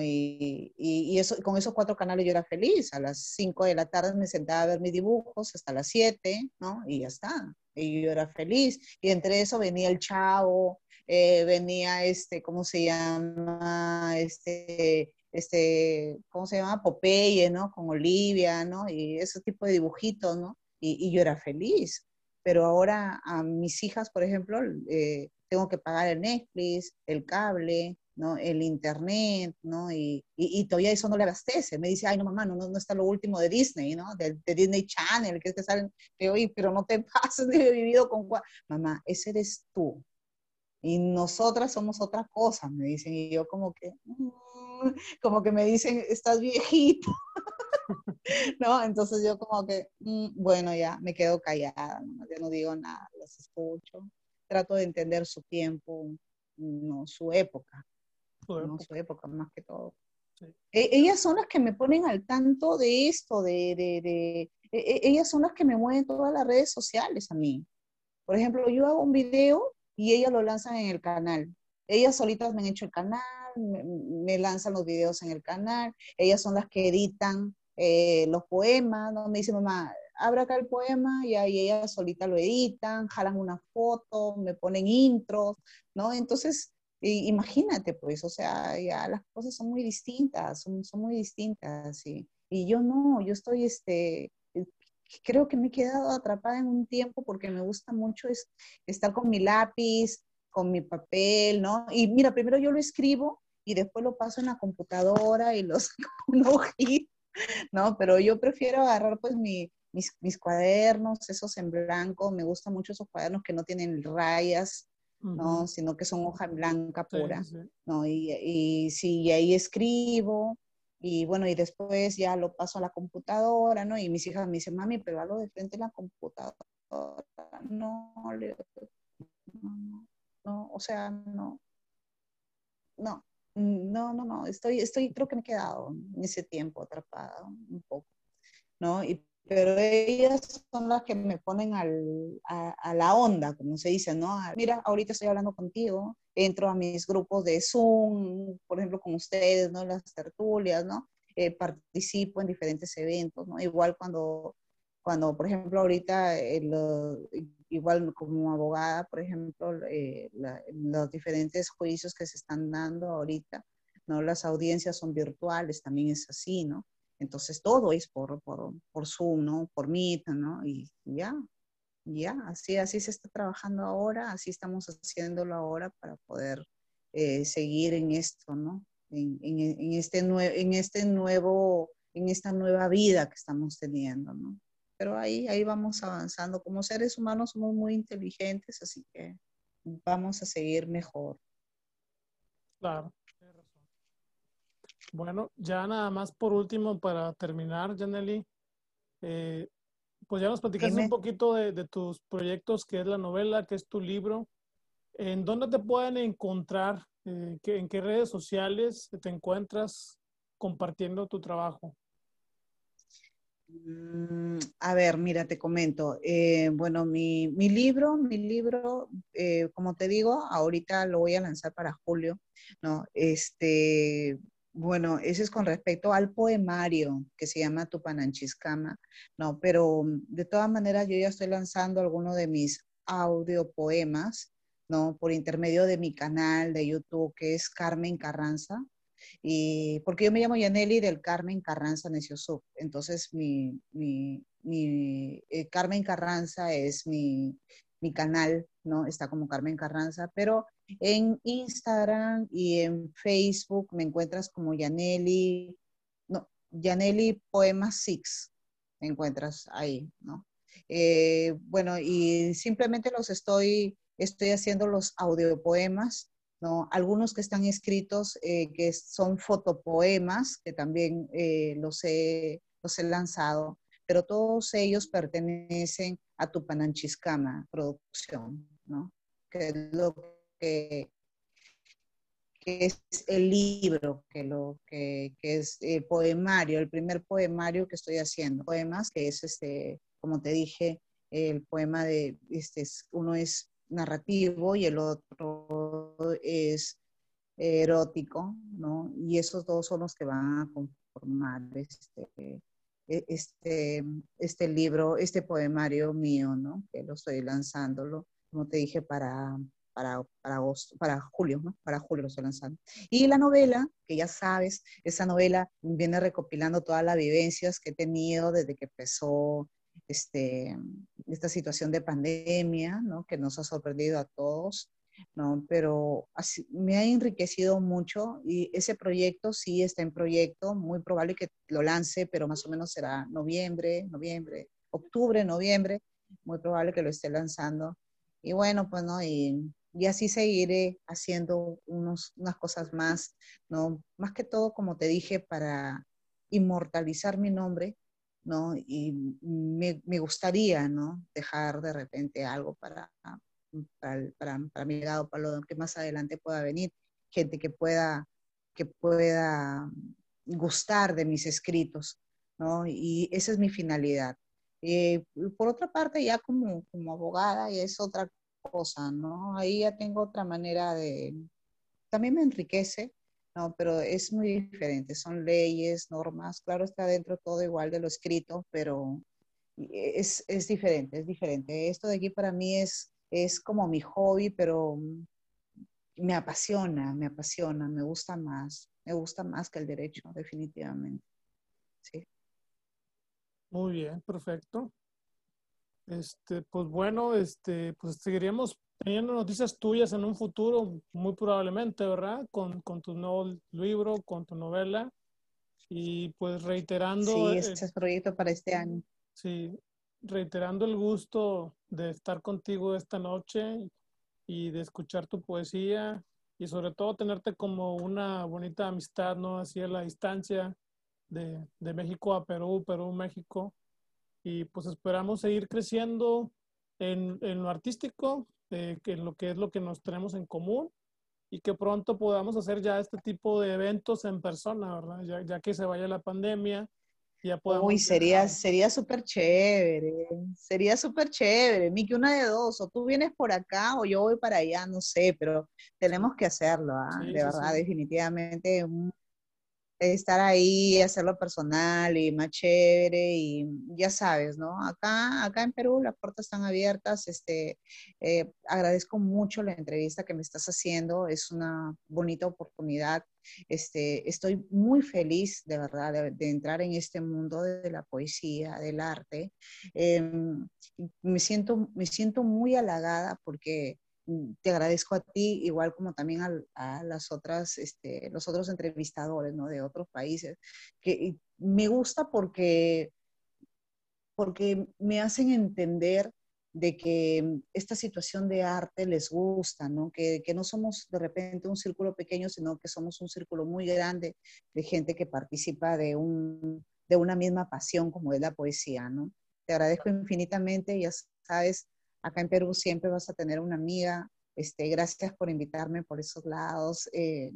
y, y, eso, con esos cuatro canales yo era feliz. A las 5 de la tarde me sentaba a ver mis dibujos hasta las 7, ¿no? Y ya está. Y yo era feliz. Y entre eso venía el Chavo, eh, venía este, ¿cómo se llama? Este, este, ¿cómo se llama? Popeye, ¿no? Con Olivia, ¿no? Y ese tipo de dibujitos, ¿no? Y, y yo era feliz. Pero ahora a mis hijas, por ejemplo, eh, tengo que pagar el Netflix, el cable, ¿no? El internet, ¿no? Y, y, todavía eso no le abastece. Me dice, ay, no, mamá, no, no, está lo último de Disney, ¿no? De, Disney Channel, que es que salen, oye, pero no te pases, he vivido con... Mamá, ese eres tú. Y nosotras somos otra cosa, me dicen. Y yo como que, mm", como que me dicen, estás viejito. ¿No? Entonces yo como que, mm, bueno, ya me quedo callada, ¿no? ya no digo nada, los escucho. Trato de entender su tiempo, no, su época no su época más que todo. E, ellas son las que me ponen al tanto de esto, de, de, de e, e, ellas son las que me mueven todas las redes sociales a mí. Por ejemplo, yo hago un video y ellas lo lanzan en el canal. Ellas solitas me han hecho el canal, me, lanzan los videos en el canal, ellas son las que editan eh, los poemas, ¿no? Me dice mamá, abra acá el poema y ahí ellas solitas lo editan, jalan una foto, me ponen intros, ¿no? Entonces, imagínate, pues, o sea, ya las cosas son muy distintas, son, son muy distintas. Y, y yo no, yo estoy, este, eh, creo que me he quedado atrapada en un tiempo porque me gusta mucho es, estar con mi lápiz, con mi papel, ¿no? Y mira, primero yo lo escribo y después lo paso en la computadora y los un ojito, ¿no? Pero yo prefiero agarrar pues mi, mis, mis, cuadernos, esos en blanco, me gustan mucho esos cuadernos que no tienen rayas, ¿no? Sino que son hoja blanca pura, ¿no? Y, y sí, ahí escribo, y bueno, y después ya lo paso a la computadora, ¿no? Y mis hijas me dicen, mami, pero algo de frente en la computadora. No, no, no, o sea, no, no, no, no, no, estoy, estoy, creo que me he quedado en ese tiempo atrapada un poco, ¿no? Y pero ellas son las que me ponen al, a, la onda, como se dice, ¿no? Mira, ahorita estoy hablando contigo, entro a mis grupos de Zoom, por ejemplo, con ustedes, ¿no? Las tertulias, ¿no? Eh, participo en diferentes eventos, ¿no? Igual cuando, cuando por ejemplo, ahorita, eh, igual como abogada, por ejemplo, eh, los diferentes juicios que se están dando ahorita, ¿no? Las audiencias son virtuales, también es así, ¿no? Entonces todo es por, por, por Zoom, ¿no? Por Meet, ¿no? Y ya, ya, así, así se está trabajando ahora, así estamos haciéndolo ahora para poder eh, seguir en esto, ¿no? En, en, este en este nuevo, en esta nueva vida que estamos teniendo, ¿no? Pero ahí, ahí vamos avanzando. Como seres humanos somos muy inteligentes, así que vamos a seguir mejor. Claro. Bueno, ya nada más por último, para terminar, Janely, eh, pues ya nos platicaste un poquito de, tus proyectos, que es la novela, que es tu libro. ¿En dónde te pueden encontrar? Eh, ¿En qué redes sociales te encuentras compartiendo tu trabajo? Mm, a ver, mira, te comento. Eh, bueno, mi, mi, libro, mi libro, como te digo, ahorita lo voy a lanzar para julio, ¿no? Este, bueno, ese es con respecto al poemario que se llama Tupananchiscama, ¿no? Pero mm, de todas maneras yo ya estoy lanzando algunos de mis audio poemas, ¿no? Por intermedio de mi canal de YouTube que es Carmen Carranza. Y porque yo me llamo Yaneli del Carmen Carranza Sub. Entonces mi, mi, mi eh, Carmen Carranza es mi, mi canal, ¿no? Está como Carmen Carranza, pero en Instagram y en Facebook me encuentras como Yaneli, no, Yaneli Poema Six, me encuentras ahí, ¿no? Eh, bueno, y simplemente los estoy, estoy haciendo los audiopoemas, ¿no? Algunos que están escritos, eh, que son fotopoemas, que también eh, los, he, los he lanzado, pero todos ellos pertenecen a Tupananchiscama Producción, ¿no? Que es lo que, es el libro, que, lo, que, es el poemario, el primer poemario que estoy haciendo. Poemas, que es, este, como te dije, el poema de, este, uno es narrativo y el otro es erótico, ¿no? Y esos dos son los que van a conformar este, e, este, este libro, este poemario mío, ¿no? Que lo estoy lanzándolo, como te dije, para, para, para, agosto, para julio, ¿no? Para julio lo estoy lanzando. Y la novela, que ya sabes, esa novela viene recopilando todas las vivencias que he tenido desde que empezó este, esta situación de pandemia, ¿no? Que nos ha sorprendido a todos. ¿no? Pero así, me ha enriquecido mucho y ese proyecto sí está en proyecto, muy probable que lo lance, pero más o menos será noviembre, noviembre, octubre, noviembre, muy probable que lo esté lanzando. Y bueno, pues no, y, y así seguiré haciendo unos, unas cosas más, ¿no? Más que todo, como te dije, para inmortalizar mi nombre, ¿no? Y me, me gustaría, ¿no? Dejar de repente algo para, para, para, para, mi legado, para lo que más adelante pueda venir, gente que pueda, que pueda gustar de mis escritos, ¿no? Y esa es mi finalidad. Eh, por otra parte, ya como, como abogada, ya es otra cosa, ¿no? Ahí ya tengo otra manera de... También me enriquece, ¿no? Pero es muy diferente, son leyes, normas, claro, está dentro todo igual de lo escrito, pero es, es diferente, es diferente. Esto de aquí para mí es, es como mi hobby, pero me apasiona, me apasiona, me gusta más, me gusta más que el derecho, definitivamente. Sí. Muy bien, perfecto. Este, pues bueno, este, pues seguiríamos teniendo noticias tuyas en un futuro, muy probablemente, ¿verdad? Con, con tu nuevo libro, con tu novela. Y pues reiterando. Sí, este es proyecto para este año. Sí, reiterando el gusto de estar contigo esta noche y de escuchar tu poesía y sobre todo tenerte como una bonita amistad, ¿no? Así a la distancia de, de México a Perú, Perú, México y pues esperamos seguir creciendo en, en lo artístico, eh, en lo que es lo que nos tenemos en común y que pronto podamos hacer ya este tipo de eventos en persona, ¿verdad? Ya, ya que se vaya la pandemia, ya podemos... Uy, sería sería súper chévere, sería súper chévere, que una de dos, o tú vienes por acá o yo voy para allá, no sé, pero tenemos que hacerlo, ¿ah? de verdad, definitivamente un estar ahí, hacerlo personal y más chévere y ya sabes, ¿no? Acá, acá en Perú las puertas están abiertas. Este, eh, agradezco mucho la entrevista que me estás haciendo, es una bonita oportunidad. Este, estoy muy feliz, de verdad, de, entrar en este mundo de la poesía, del arte. Em, me, siento, me siento muy halagada porque te agradezco a ti, igual como también a, las otras, este, los otros entrevistadores ¿no? de otros países, que me gusta porque, porque me hacen entender de que esta situación de arte les gusta, ¿no? Que, que, no somos de repente un círculo pequeño, sino que somos un círculo muy grande de gente que participa de, un, de una misma pasión como es la poesía, ¿no? Te agradezco infinitamente, ya sabes, Acá en Perú siempre vas a tener una amiga. Este, gracias por invitarme por esos lados. Eh,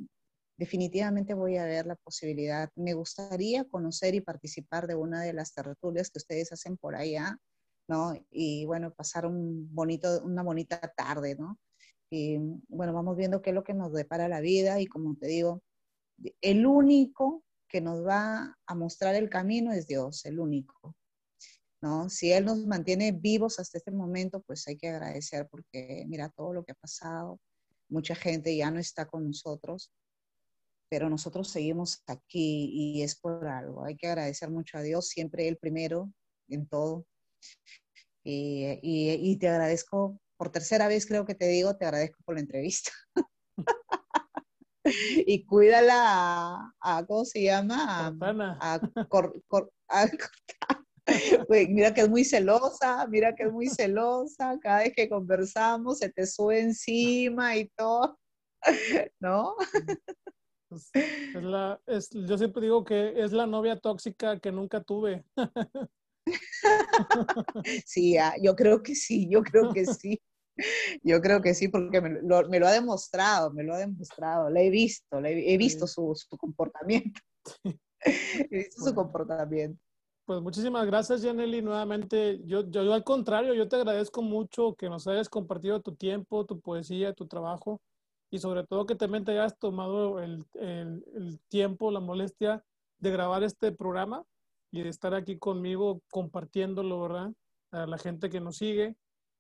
definitivamente voy a ver la posibilidad. Me gustaría conocer y participar de una de las tertulias que ustedes hacen por allá, ¿no? Y bueno, pasar un bonito, una bonita tarde, ¿no? Y bueno, vamos viendo qué es lo que nos depara la vida y como te digo, el único que nos va a mostrar el camino es Dios, el único. ¿No? Si Él nos mantiene vivos hasta este momento, pues hay que agradecer porque mira todo lo que ha pasado, mucha gente ya no está con nosotros, pero nosotros seguimos aquí y es por algo. Hay que agradecer mucho a Dios, siempre Él primero en todo. Y, y, te agradezco, por tercera vez creo que te digo, te agradezco por la entrevista. y cuídala a, ¿cómo se llama? A, a, a, mira que es muy celosa, mira que es muy celosa, cada vez que conversamos se te sube encima y todo, ¿no? Pues, es la, es, yo siempre digo que es la novia tóxica que nunca tuve. Sí, ah, yo creo que sí, yo creo que sí. Yo creo que sí, porque me lo, me lo ha demostrado, me lo ha demostrado, la he visto, he, he, visto su, su comportamiento. He visto su comportamiento. Pues muchísimas gracias, Janely. Nuevamente, yo, yo, al contrario, yo te agradezco mucho que nos hayas compartido tu tiempo, tu poesía, tu trabajo y sobre todo que también te hayas tomado el, el, el tiempo, la molestia de grabar este programa y de estar aquí conmigo compartiéndolo, ¿verdad? A la gente que nos sigue.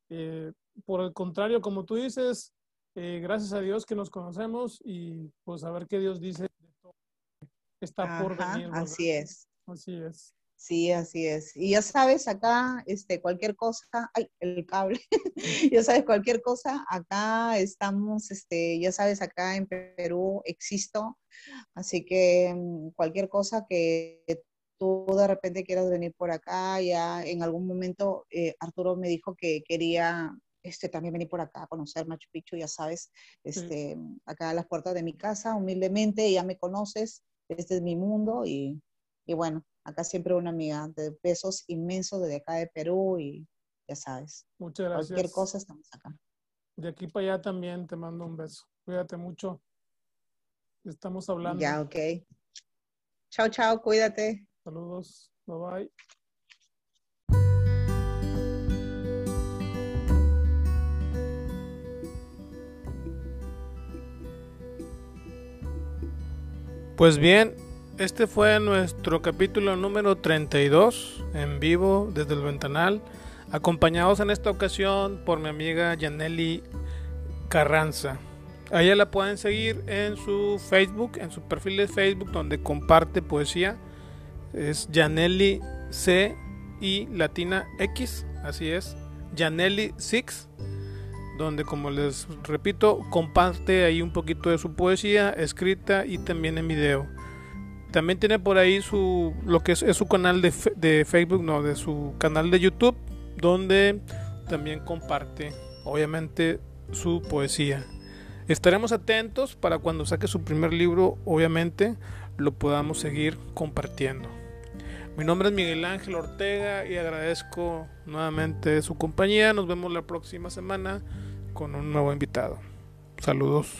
Eh, por el contrario, como tú dices, eh, gracias a Dios que nos conocemos y pues a ver qué Dios dice de todo está por venir. Así es. Así es. Sí, así es. Y ya sabes, acá, este, cualquier cosa, ay, el cable, ya sabes, cualquier cosa, acá estamos, este, ya sabes, acá en Perú existo, así que mm, cualquier cosa que tú de repente quieras venir por acá, ya en algún momento eh, Arturo me dijo que quería este, también venir por acá a conocer Machu Picchu, ya sabes, este, acá a las puertas de mi casa, humildemente, ya me conoces, este es mi mundo y, y bueno, acá siempre una amiga de besos inmensos desde acá de Perú y ya sabes. Muchas gracias. Cualquier cosa estamos acá. De aquí para allá también te mando un beso. Cuídate mucho. Estamos hablando. Ya, ok. Chao, chao, cuídate. Saludos. Bye bye. Pues bien, este fue nuestro capítulo número 32 en vivo desde el ventanal, acompañados en esta ocasión por mi amiga Yaneli Carranza. A ella la pueden seguir en su Facebook, en su perfil de Facebook donde comparte poesía. Es Yaneli C y Latina X, así es, Yaneli Six donde como les repito comparte ahí un poquito de su poesía escrita y también en video. También tiene por ahí su lo que es, su canal de, de, Facebook, no, de su canal de YouTube, donde también comparte obviamente su poesía. Estaremos atentos para cuando saque su primer libro, obviamente lo podamos seguir compartiendo. Mi nombre es Miguel Ángel Ortega y agradezco nuevamente su compañía. Nos vemos la próxima semana con un nuevo invitado. Saludos.